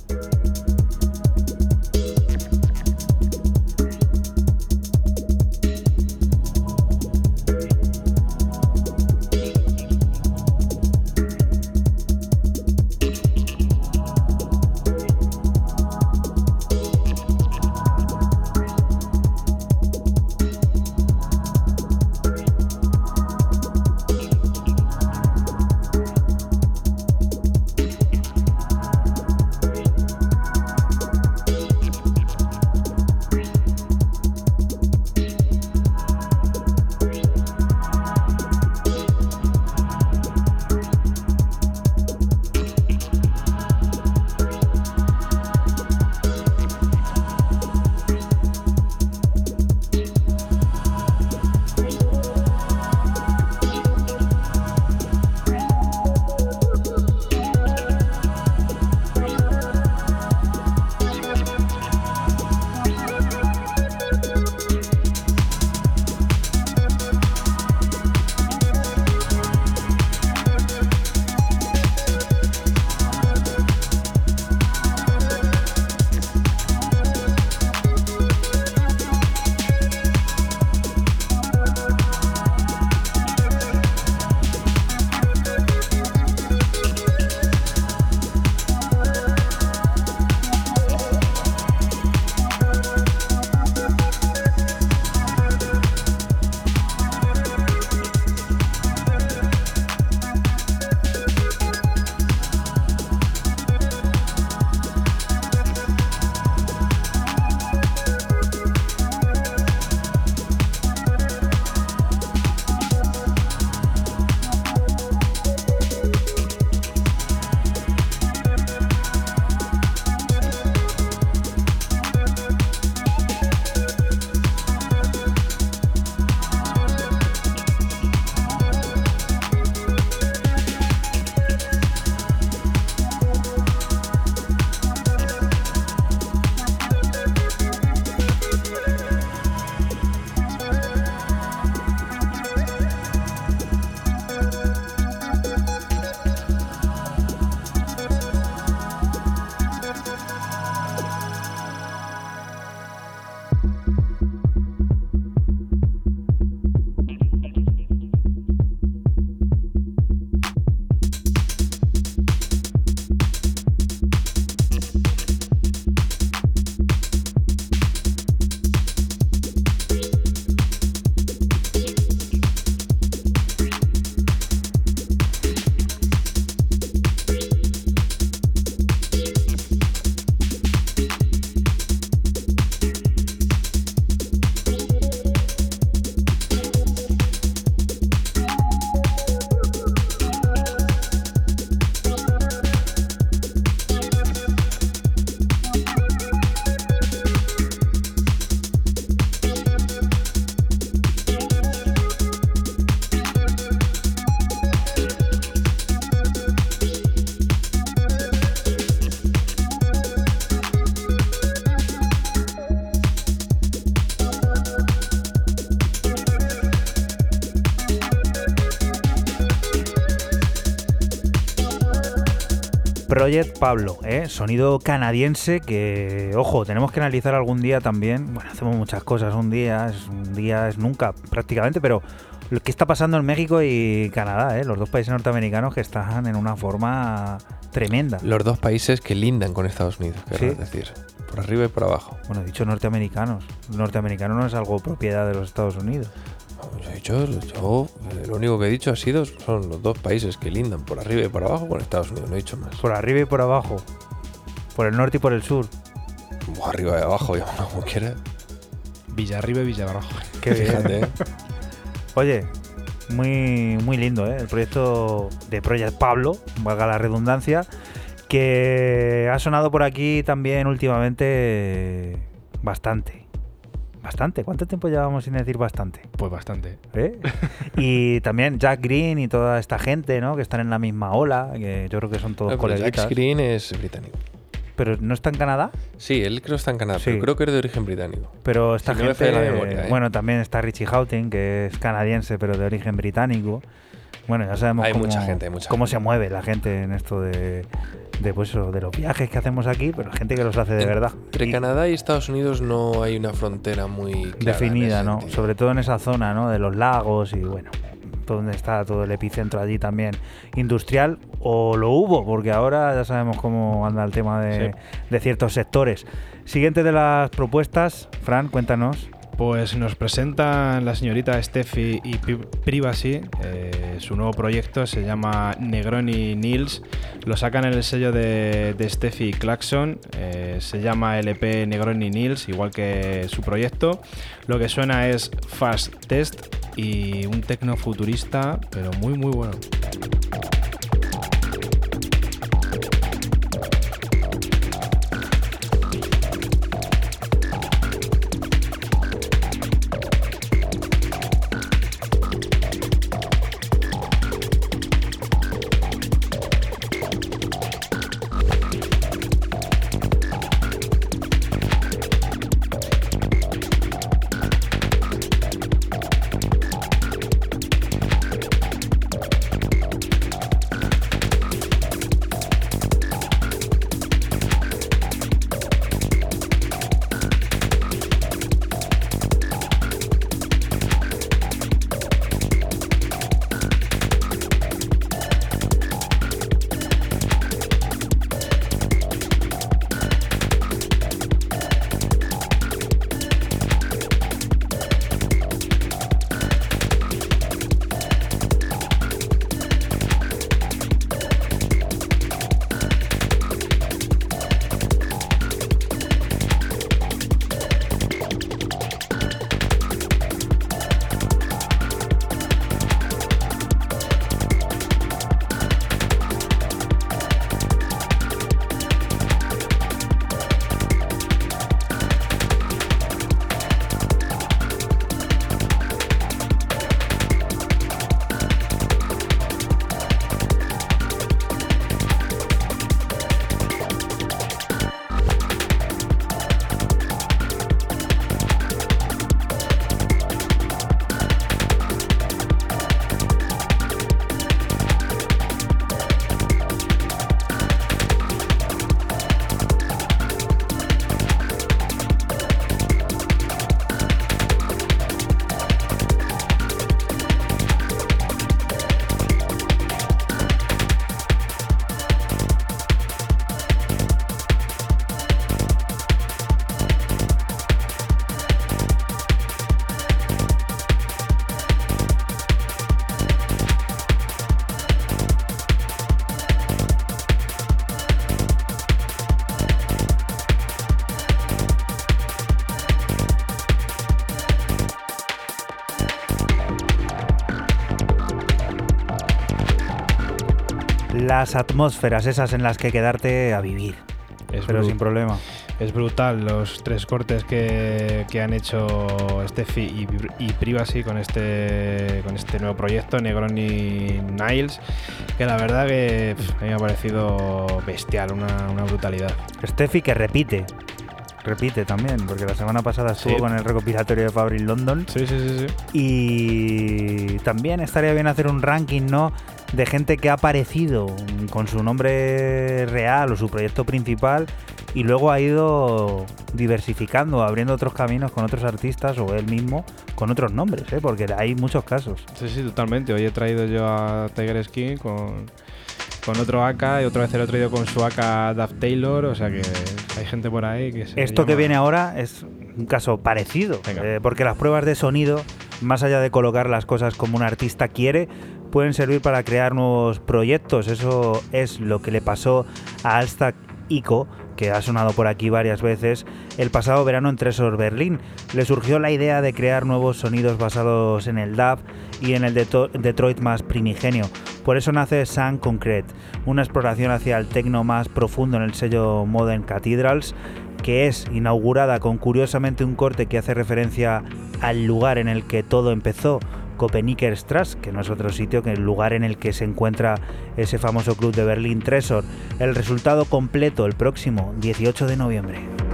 Pablo, ¿eh? sonido canadiense que, ojo, tenemos que analizar algún día también. Bueno, hacemos muchas cosas un día, es un día es nunca prácticamente, pero lo que está pasando en México y Canadá, ¿eh? los dos países norteamericanos que están en una forma tremenda. Los dos países que lindan con Estados Unidos, Sí. decir. Por arriba y por abajo. Bueno, he dicho norteamericanos. Norteamericano no es algo propiedad de los Estados Unidos. Yo eh, lo único que he dicho ha sido son los dos países que lindan por arriba y por abajo con Estados Unidos, no he dicho más. Por arriba y por abajo. Por el norte y por el sur. Arriba y abajo, llámalo como quieras. Villarriba y Villabajo. Qué bien. Fíjate, ¿eh? Oye, muy, muy lindo, ¿eh? El proyecto de Project Pablo, valga la redundancia. que ha sonado por aquí también últimamente bastante. Bastante. ¿Cuánto tiempo llevamos sin decir bastante? Pues bastante. ¿Eh? y también Jack Green y toda esta gente, ¿no? Que están en la misma ola, que yo creo que son todos Ah, pero coleguitas. Jack Green es británico. Pero no está en Canadá, Sí, él creo que está en Canadá, Sí. pero creo que es de origen británico. pero esta Si no me gente, falla la memoria, ¿eh? bueno, también está Richie Houghton, que es canadiense pero de origen británico. Bueno, ya sabemos Hay cómo, mucha gente, hay mucha cómo gente. se mueve la gente en esto de, de, pues de los viajes que hacemos aquí, pero gente que los hace de verdad. Entre Y Canadá y Estados Unidos no hay una frontera muy clara definida, ¿no? sentido. Sobre todo en esa zona, ¿no? De los lagos y bueno, donde está todo el epicentro allí también industrial, o lo hubo, porque ahora ya sabemos cómo anda el tema de, de ciertos sectores. Siguiente de las propuestas, Fran, cuéntanos. Pues nos presentan la señorita Steffi y Pri- Privacy. eh, su nuevo proyecto se llama Negroni Nils. Lo sacan en el sello de, de Steffi Claxon. eh, se llama LP Negroni Nils, igual que su proyecto. Lo que suena es Fast Test y un tecno futurista, pero muy, muy bueno. Las atmósferas esas en las que quedarte a vivir, Es pero sin problema. Es brutal los tres cortes que, que han hecho Steffi y, y Privacy con este, con este nuevo proyecto, Negroni Niles, que la verdad que pf, a mí me ha parecido bestial, una, una brutalidad. Steffi que repite, repite también, porque la semana pasada estuvo Sí. con el recopilatorio de Fabric London. Sí, sí, sí, sí. Y también estaría bien hacer un ranking, ¿no? De gente que ha aparecido con su nombre real o su proyecto principal y luego ha ido diversificando, abriendo otros caminos con otros artistas o él mismo con otros nombres, ¿eh? Porque hay muchos casos. Sí, sí, totalmente. Hoy he traído yo a Tiger Skin con, con otro AK y otra vez el otro ido con su AK Duff Taylor, o sea que hay gente por ahí que se Esto que viene ahora es un caso parecido, eh, porque las pruebas de sonido, más allá de colocar las cosas como un artista quiere, pueden servir para crear nuevos proyectos. Eso es lo que le pasó a Alstack Ico, que ha sonado por aquí varias veces, el pasado verano en Tresor Berlín. Le surgió la idea de crear nuevos sonidos basados en el DAB y en el Detroit más primigenio. Por eso nace Sun Concrete, una exploración hacia el tecno más profundo en el sello Modern Cathedrals, que es inaugurada con curiosamente un corte que hace referencia al lugar en el que todo empezó, Strasse, que no es otro sitio que el lugar en el que se encuentra ese famoso club de Berlín Tresor. El resultado completo el próximo 18 de noviembre.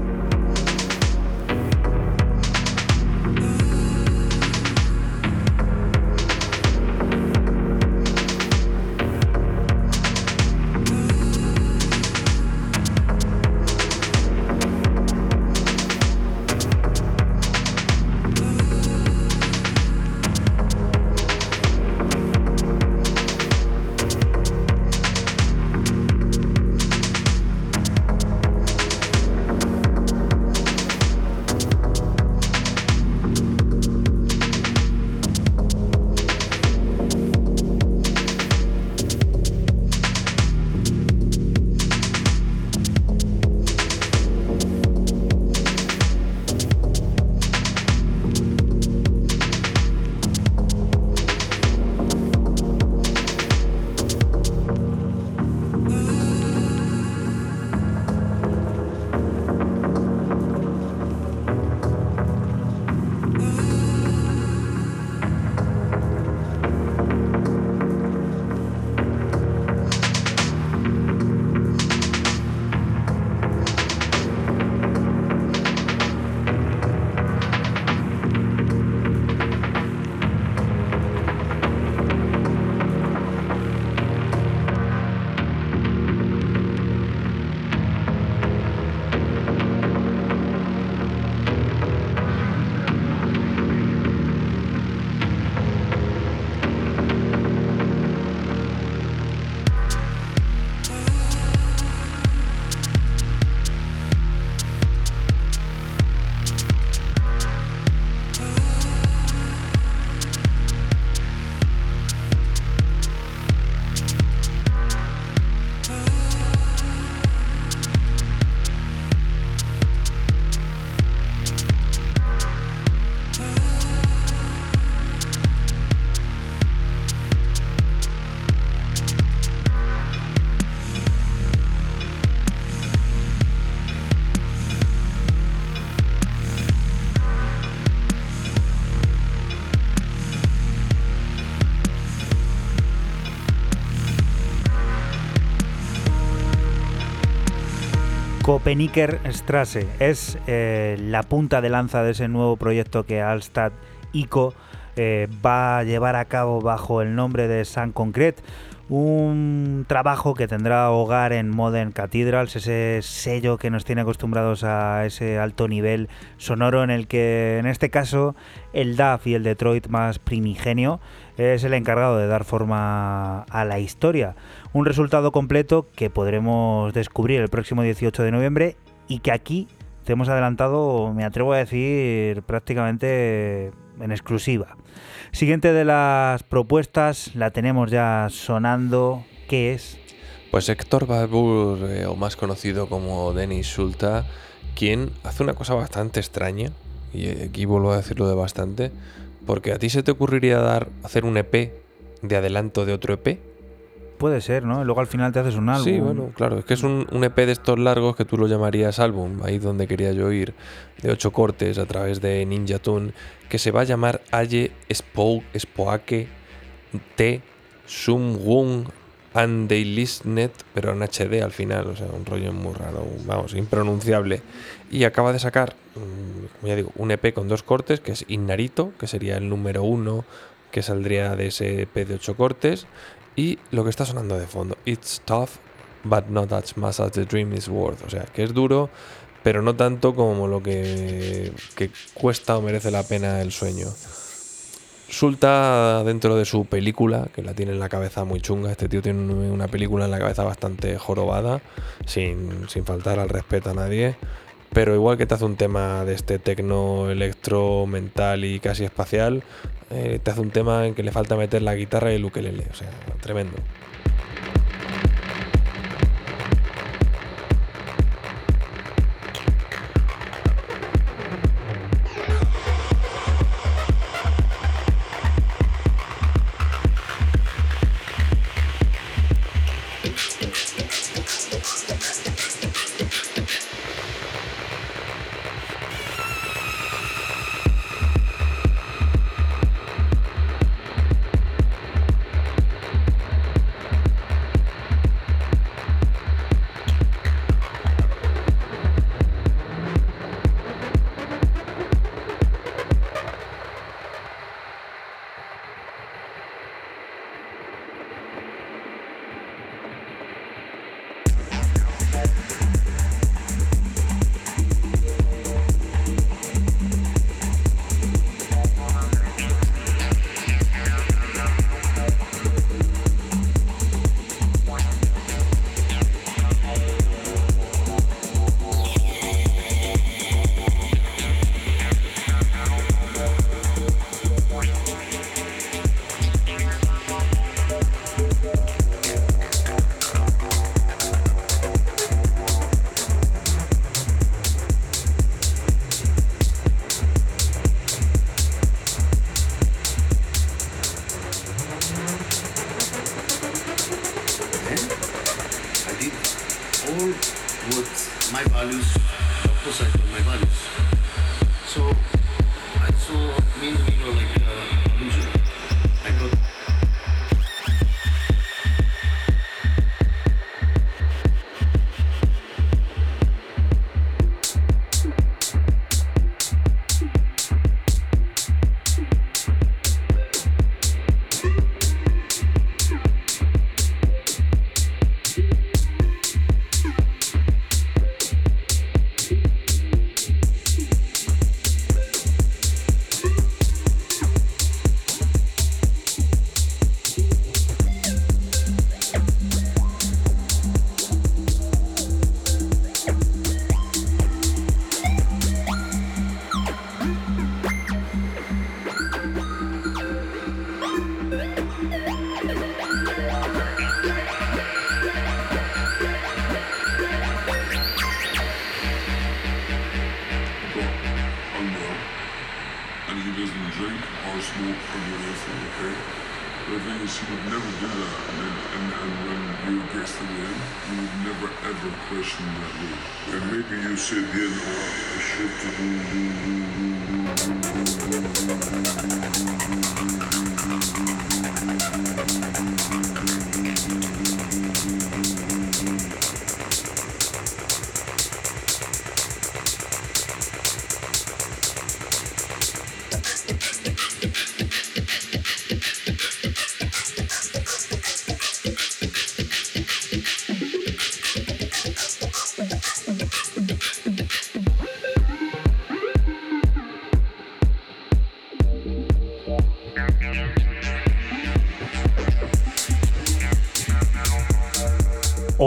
Peniker Strasse. Es eh, la punta de lanza de ese nuevo proyecto que Alstad ICO eh, va a llevar a cabo bajo el nombre de San Concrete. Un trabajo que tendrá hogar en Modern Cathedrals, ese sello que nos tiene acostumbrados a ese alto nivel sonoro en el que en este caso el DAF y el Detroit más primigenio es el encargado de dar forma a la historia. Un resultado completo que podremos descubrir el próximo 18 de noviembre y que aquí te hemos adelantado, me atrevo a decir, prácticamente en exclusiva. Siguiente de las propuestas, la tenemos ya sonando, ¿qué es? Pues Héctor Babur, eh, o más conocido como Denis Sulta, quien hace una cosa bastante extraña, y aquí vuelvo a decirlo de bastante, porque a ti se te ocurriría dar hacer un EP de adelanto de otro EP puede ser, ¿no? Luego al final te haces un álbum. Sí, bueno, claro. Es que es un, EP de estos largos que tú lo llamarías álbum, ahí donde quería yo ir, de ocho cortes a través de Ninja Tune, que se va a llamar Aye Spoke, Spoake T Sum Wung and They Listenet, pero en HD al final, o sea, un rollo muy raro, vamos, impronunciable. Y acaba de sacar, mm, como ya digo, un EP con dos cortes, que es Innarito, que sería el número uno que saldría de ese EP de ocho cortes, y lo que está sonando de fondo, It's tough, but not as much as the dream is worth. O sea, que es duro, pero no tanto como lo que, que cuesta o merece la pena el sueño. Sulta dentro de su película, que la tiene en la cabeza muy chunga. Este tío tiene una película en la cabeza bastante jorobada, sin, sin faltar al respeto a nadie. Pero igual que te hace un tema de este tecno electro mental y casi espacial, eh, te hace un tema en que le falta meter la guitarra y el ukelele. O sea, tremendo.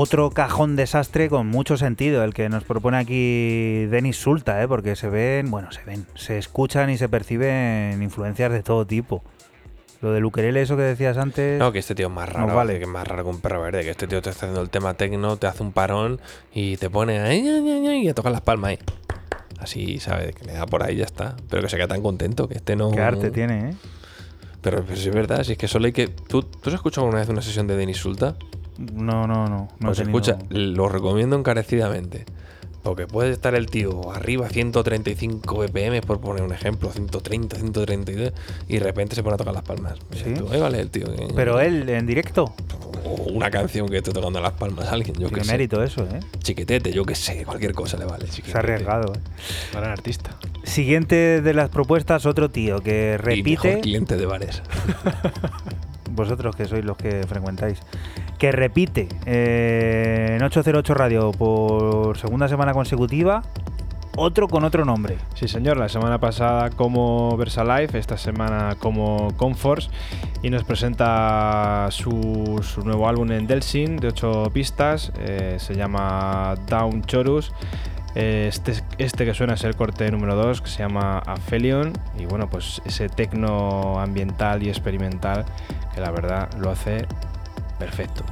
Otro cajón desastre con mucho sentido, el que nos propone aquí Denis Sulta, ¿eh? porque se ven, bueno, se ven, se escuchan y se perciben influencias de todo tipo. Lo del ukelele, eso que decías antes. No, que este tío es más raro, No vale. que es más raro que un perro verde. Que este tío te está haciendo el tema tecno, te hace un parón y te pone ahí y a tocar las palmas ahí. Así, ¿sabes? Que le da por ahí y ya está. Pero que se queda tan contento que este no. Qué arte tiene, ¿eh? Pero, es verdad, si es que solo hay que. ¿Tú, ¿tú has escuchado alguna vez una sesión de Denis Sulta? No, no, no. no pues tenido- escucha, lo recomiendo encarecidamente. Porque puede estar el tío arriba a 135 BPM, por poner un ejemplo, 130, 132, y de repente se pone a tocar las palmas. ¿Sí? tú, ahí vale el tío. que- Pero él, en directo, O una canción que esté tocando las palmas a alguien, yo que sé. mérito eso, ¿eh? Chiquetete, yo que sé, cualquier cosa le vale. Se chiquetete. ha arriesgado, ¿eh? Gran artista. Siguiente de las propuestas, otro tío que Y repite. mejor cliente de bares. vosotros que sois los que frecuentáis, que repite eh, en 808 Radio por segunda semana consecutiva, otro con otro nombre. Sí, señor, la semana pasada como Versalife, esta semana como Comforts, y nos presenta su, nuevo álbum en Delsin de 8 pistas, eh, se llama Down Chorus. Eh, Este, este que suena es el corte número 2, que se llama Aphelion, y bueno, pues ese tecno ambiental y experimental que la verdad lo hace perfecto.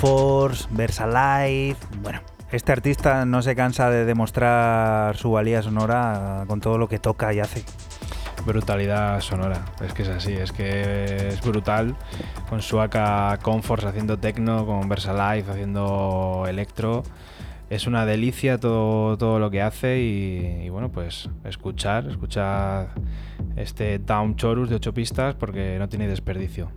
Conforce, Versalife, bueno, este artista no se cansa de demostrar su valía sonora con todo lo que toca y hace. Brutalidad sonora, es que es así, es que es brutal. Con su AK Comforts haciendo techno, con Versalife haciendo electro. Es una delicia todo, todo lo que hace y, y bueno, pues escuchar, escuchar este Down Chorus de 8 pistas porque no tiene desperdicio.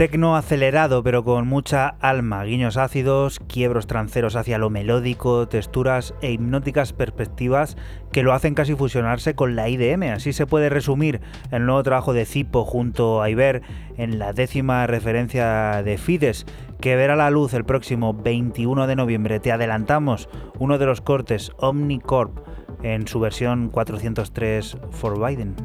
Tecno acelerado pero con mucha alma, guiños ácidos, quiebros tranceros hacia lo melódico, texturas e hipnóticas perspectivas que lo hacen casi fusionarse con la IDM. Así se puede resumir el nuevo trabajo de Zipo junto a Iber en la décima referencia de Fides que verá la luz el próximo 21 de noviembre. Te adelantamos uno de los cortes Omnicorp en su versión 403 for Biden.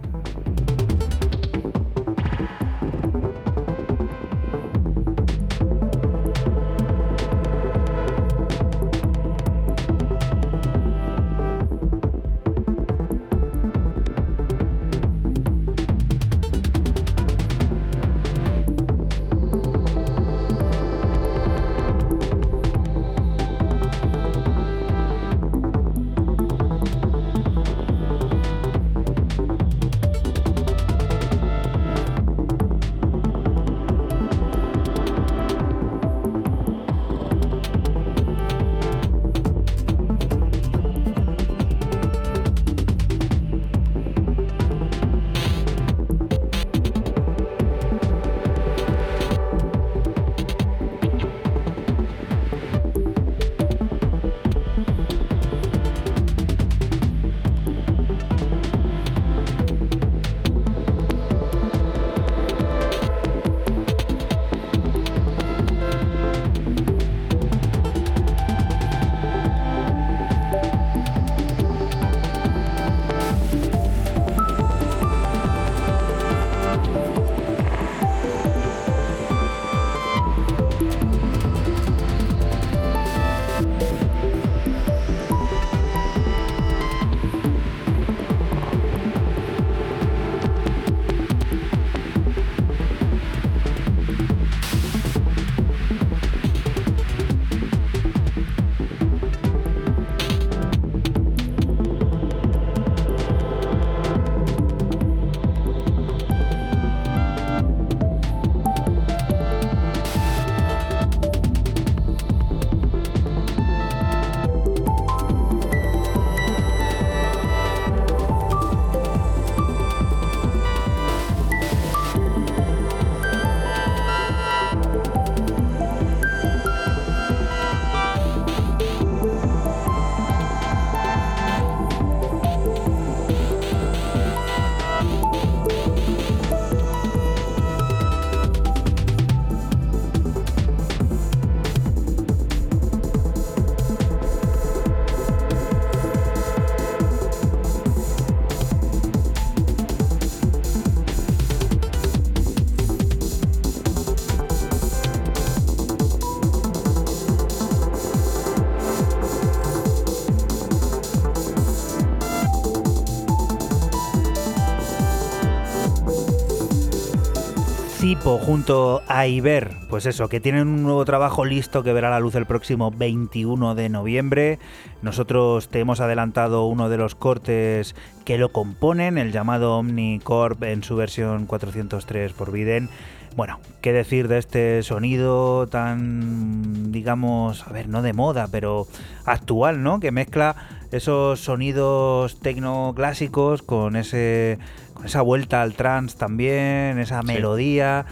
Junto a Iber, pues eso, que tienen un nuevo trabajo listo que verá la luz el próximo 21 de noviembre. Nosotros te hemos adelantado uno de los cortes que lo componen, el llamado Omnicorp en su versión 403 por Biden. Bueno, qué decir de este sonido tan, digamos, a ver, no de moda, pero actual, ¿no? Que mezcla esos sonidos tecnoclásicos con ese con esa vuelta al trance también, esa melodía.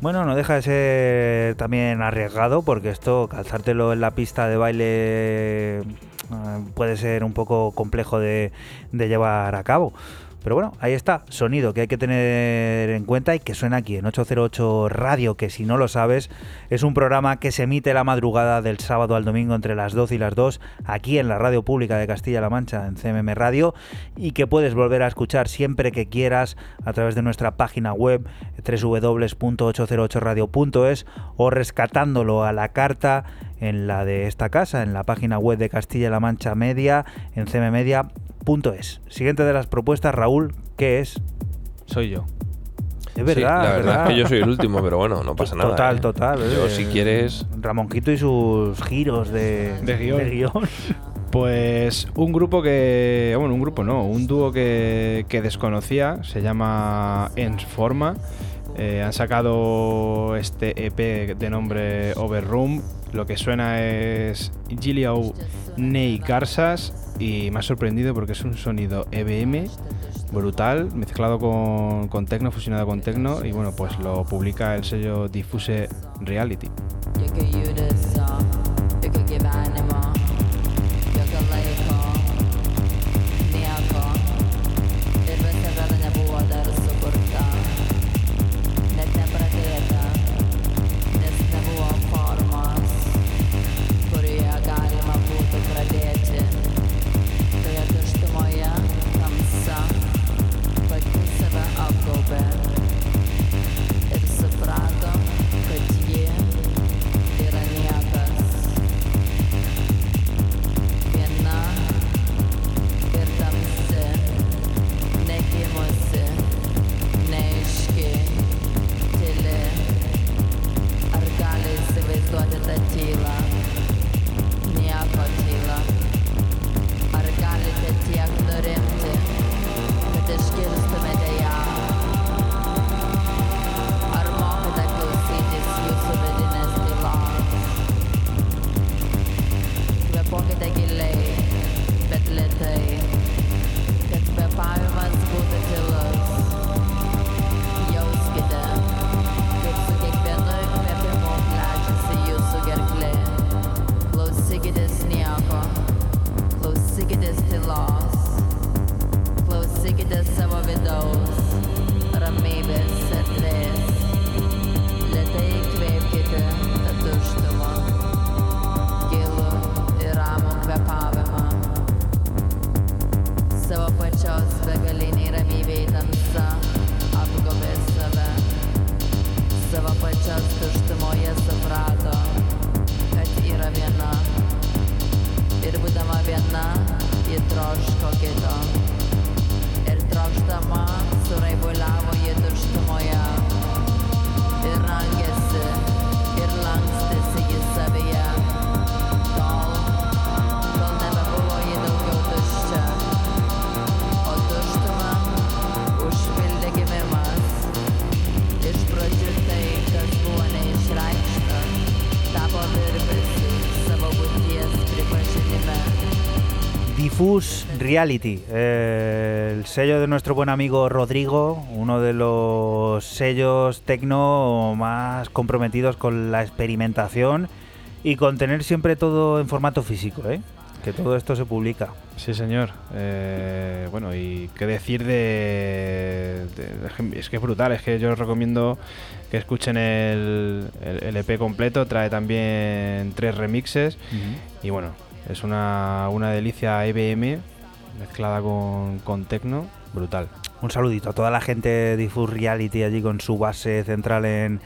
Bueno, no deja de ser también arriesgado porque esto, calzártelo en la pista de baile eh, puede ser un poco complejo de, de llevar a cabo. Pero bueno, ahí está, sonido que hay que tener en cuenta y que suena aquí en 808 Radio, que si no lo sabes, es un programa que se emite la madrugada del sábado al domingo entre las 12 y las 2 aquí en la radio pública de Castilla-La Mancha, en CMM Radio, y que puedes volver a escuchar siempre que quieras a través de nuestra página web www.808radio.es o rescatándolo a la carta en la de esta casa, en la página web de Castilla-La Mancha Media, en cmmedia.es. Siguiente de las propuestas, Raúl, ¿qué es? Soy yo. Es verdad, la es verdad es que yo soy el último, pero bueno, no pasa nada. Total, ¿eh? total. Yo, eh, si quieres. Ramonquito y sus giros de, De guion. guion. Pues un grupo que. Bueno, un grupo no, un dúo que, que desconocía, se llama Ensforma. Eh, han sacado este EP de nombre Overroom. Lo que suena es Gilliau Ney Garsas y me ha sorprendido porque es un sonido EBM brutal, mezclado con, con techno, fusionado con techno y bueno, pues lo publica el sello Diffuse Reality. Reality, eh, el sello de nuestro buen amigo Rodrigo, uno de los sellos tecno más comprometidos con la experimentación y con tener siempre todo en formato físico, ¿eh? que todo esto se publica. Sí, señor. Eh, bueno, y qué decir de, de- Es que es brutal, es que yo os recomiendo que escuchen el, el- el EP completo, trae también tres remixes y bueno, es una, una delicia EBM mezclada con, con techno, brutal. Un saludito a toda la gente de Diffuse Reality allí con su base central en,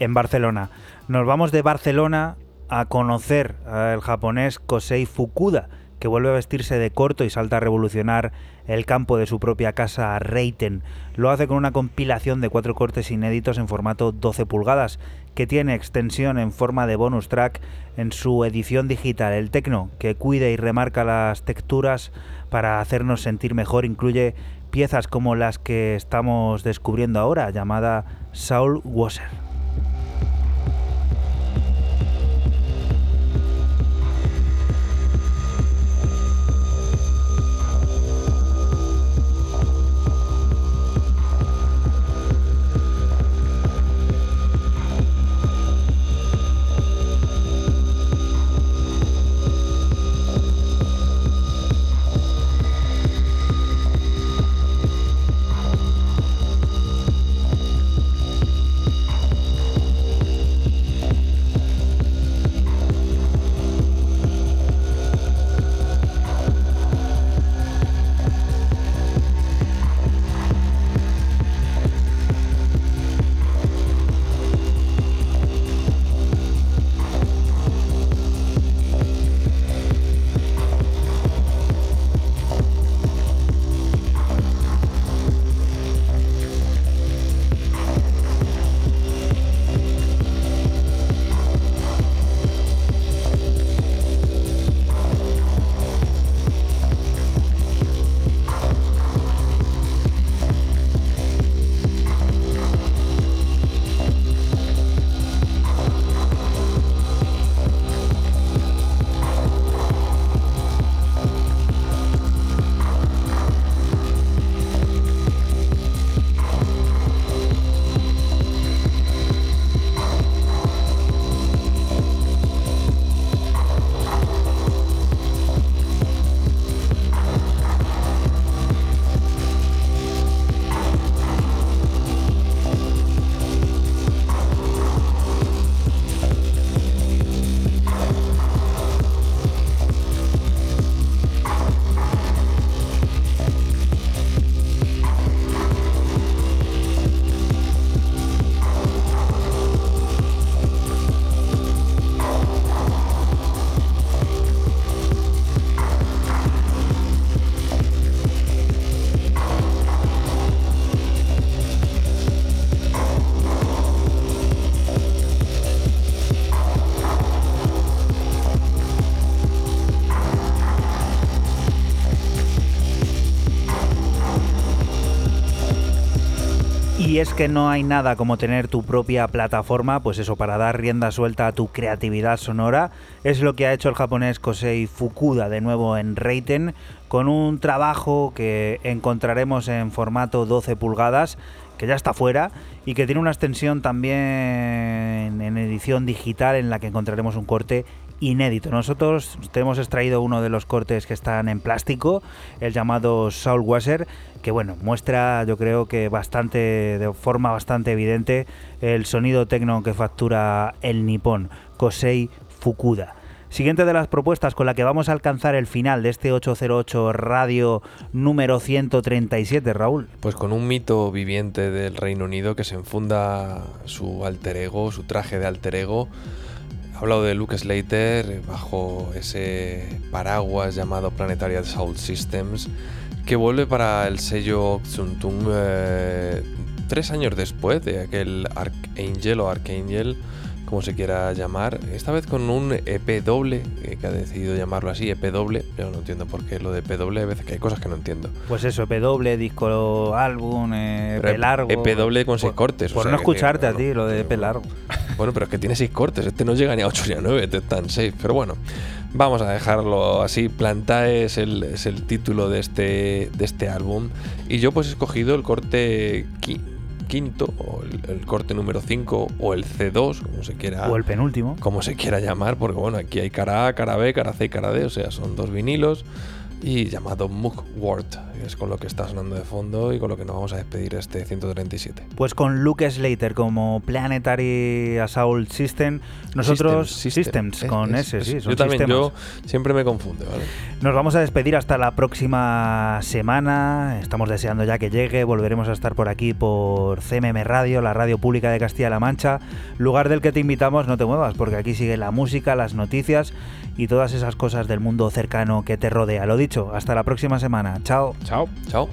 en Barcelona. Nos vamos de Barcelona a conocer al japonés Kosei Fukuda, que vuelve a vestirse de corto y salta a revolucionar el campo de su propia casa Reiten. Lo hace con una compilación de cuatro cortes inéditos en formato 12 pulgadas, que tiene extensión en forma de bonus track en su edición digital. El tecno, que cuida y remarca las texturas para hacernos sentir mejor, incluye piezas como las que estamos descubriendo ahora, llamada Soul Washer. Que no hay nada como tener tu propia plataforma, pues eso, para dar rienda suelta a tu creatividad sonora. Es lo que ha hecho el japonés Kosei Fukuda de nuevo en Reiten, con un trabajo que encontraremos en formato 12 pulgadas, que ya está fuera, y que tiene una extensión también en edición digital en la que encontraremos un corte inédito. Nosotros te hemos extraído uno de los cortes que están en plástico, el llamado Soul Washer, que bueno, muestra yo creo que bastante, de forma bastante evidente, el sonido tecno que factura el nipón, Kosei Fukuda. Siguiente de las propuestas con la que vamos a alcanzar el final de este 808 radio número 137, Raúl. Pues con un mito viviente del Reino Unido que se enfunda su alter ego, su traje de alter ego hablado de Luke Slater bajo ese paraguas llamado Planetary Soul Systems, que vuelve para el sello Xuntung eh, tres años después de aquel Archangel o Archangel como se quiera llamar, esta vez con un EP doble, eh, que ha decidido llamarlo así, EP doble. Yo no entiendo por qué lo de EP doble, a veces que hay cosas que no entiendo. Pues eso, EP doble, disco álbum, EP e largo. EP doble con seis cortes. Por no escucharte a ti, lo de EP largo. Bueno, pero es que tiene seis cortes, este no llega ni a 8 ni a 9, este están seis. Pero bueno, vamos a dejarlo así. Plantae es el, es el título de este, de este álbum. Y yo pues he escogido el corte quinto, o el, corte número 5, o el C2, como se quiera. O el penúltimo. Como se quiera llamar, porque bueno, aquí hay cara A, cara B, cara C y cara D, o sea, son dos vinilos y llamado Mugwort. Es con lo que está sonando de fondo y con lo que nos vamos a despedir este 137. Pues con Luke Slater como Planetary Assault System, nosotros Systems, con ese, sí, yo también, yo siempre me confundo. Nos vamos a despedir hasta la próxima semana. Estamos deseando ya que llegue. Volveremos a estar por aquí por CMM Radio, la radio pública de Castilla-La Mancha, lugar del que te invitamos. No te muevas, porque aquí sigue la música, las noticias y todas esas cosas del mundo cercano que te rodea. Lo dicho, hasta la próxima semana. Chao. Chao. Chao.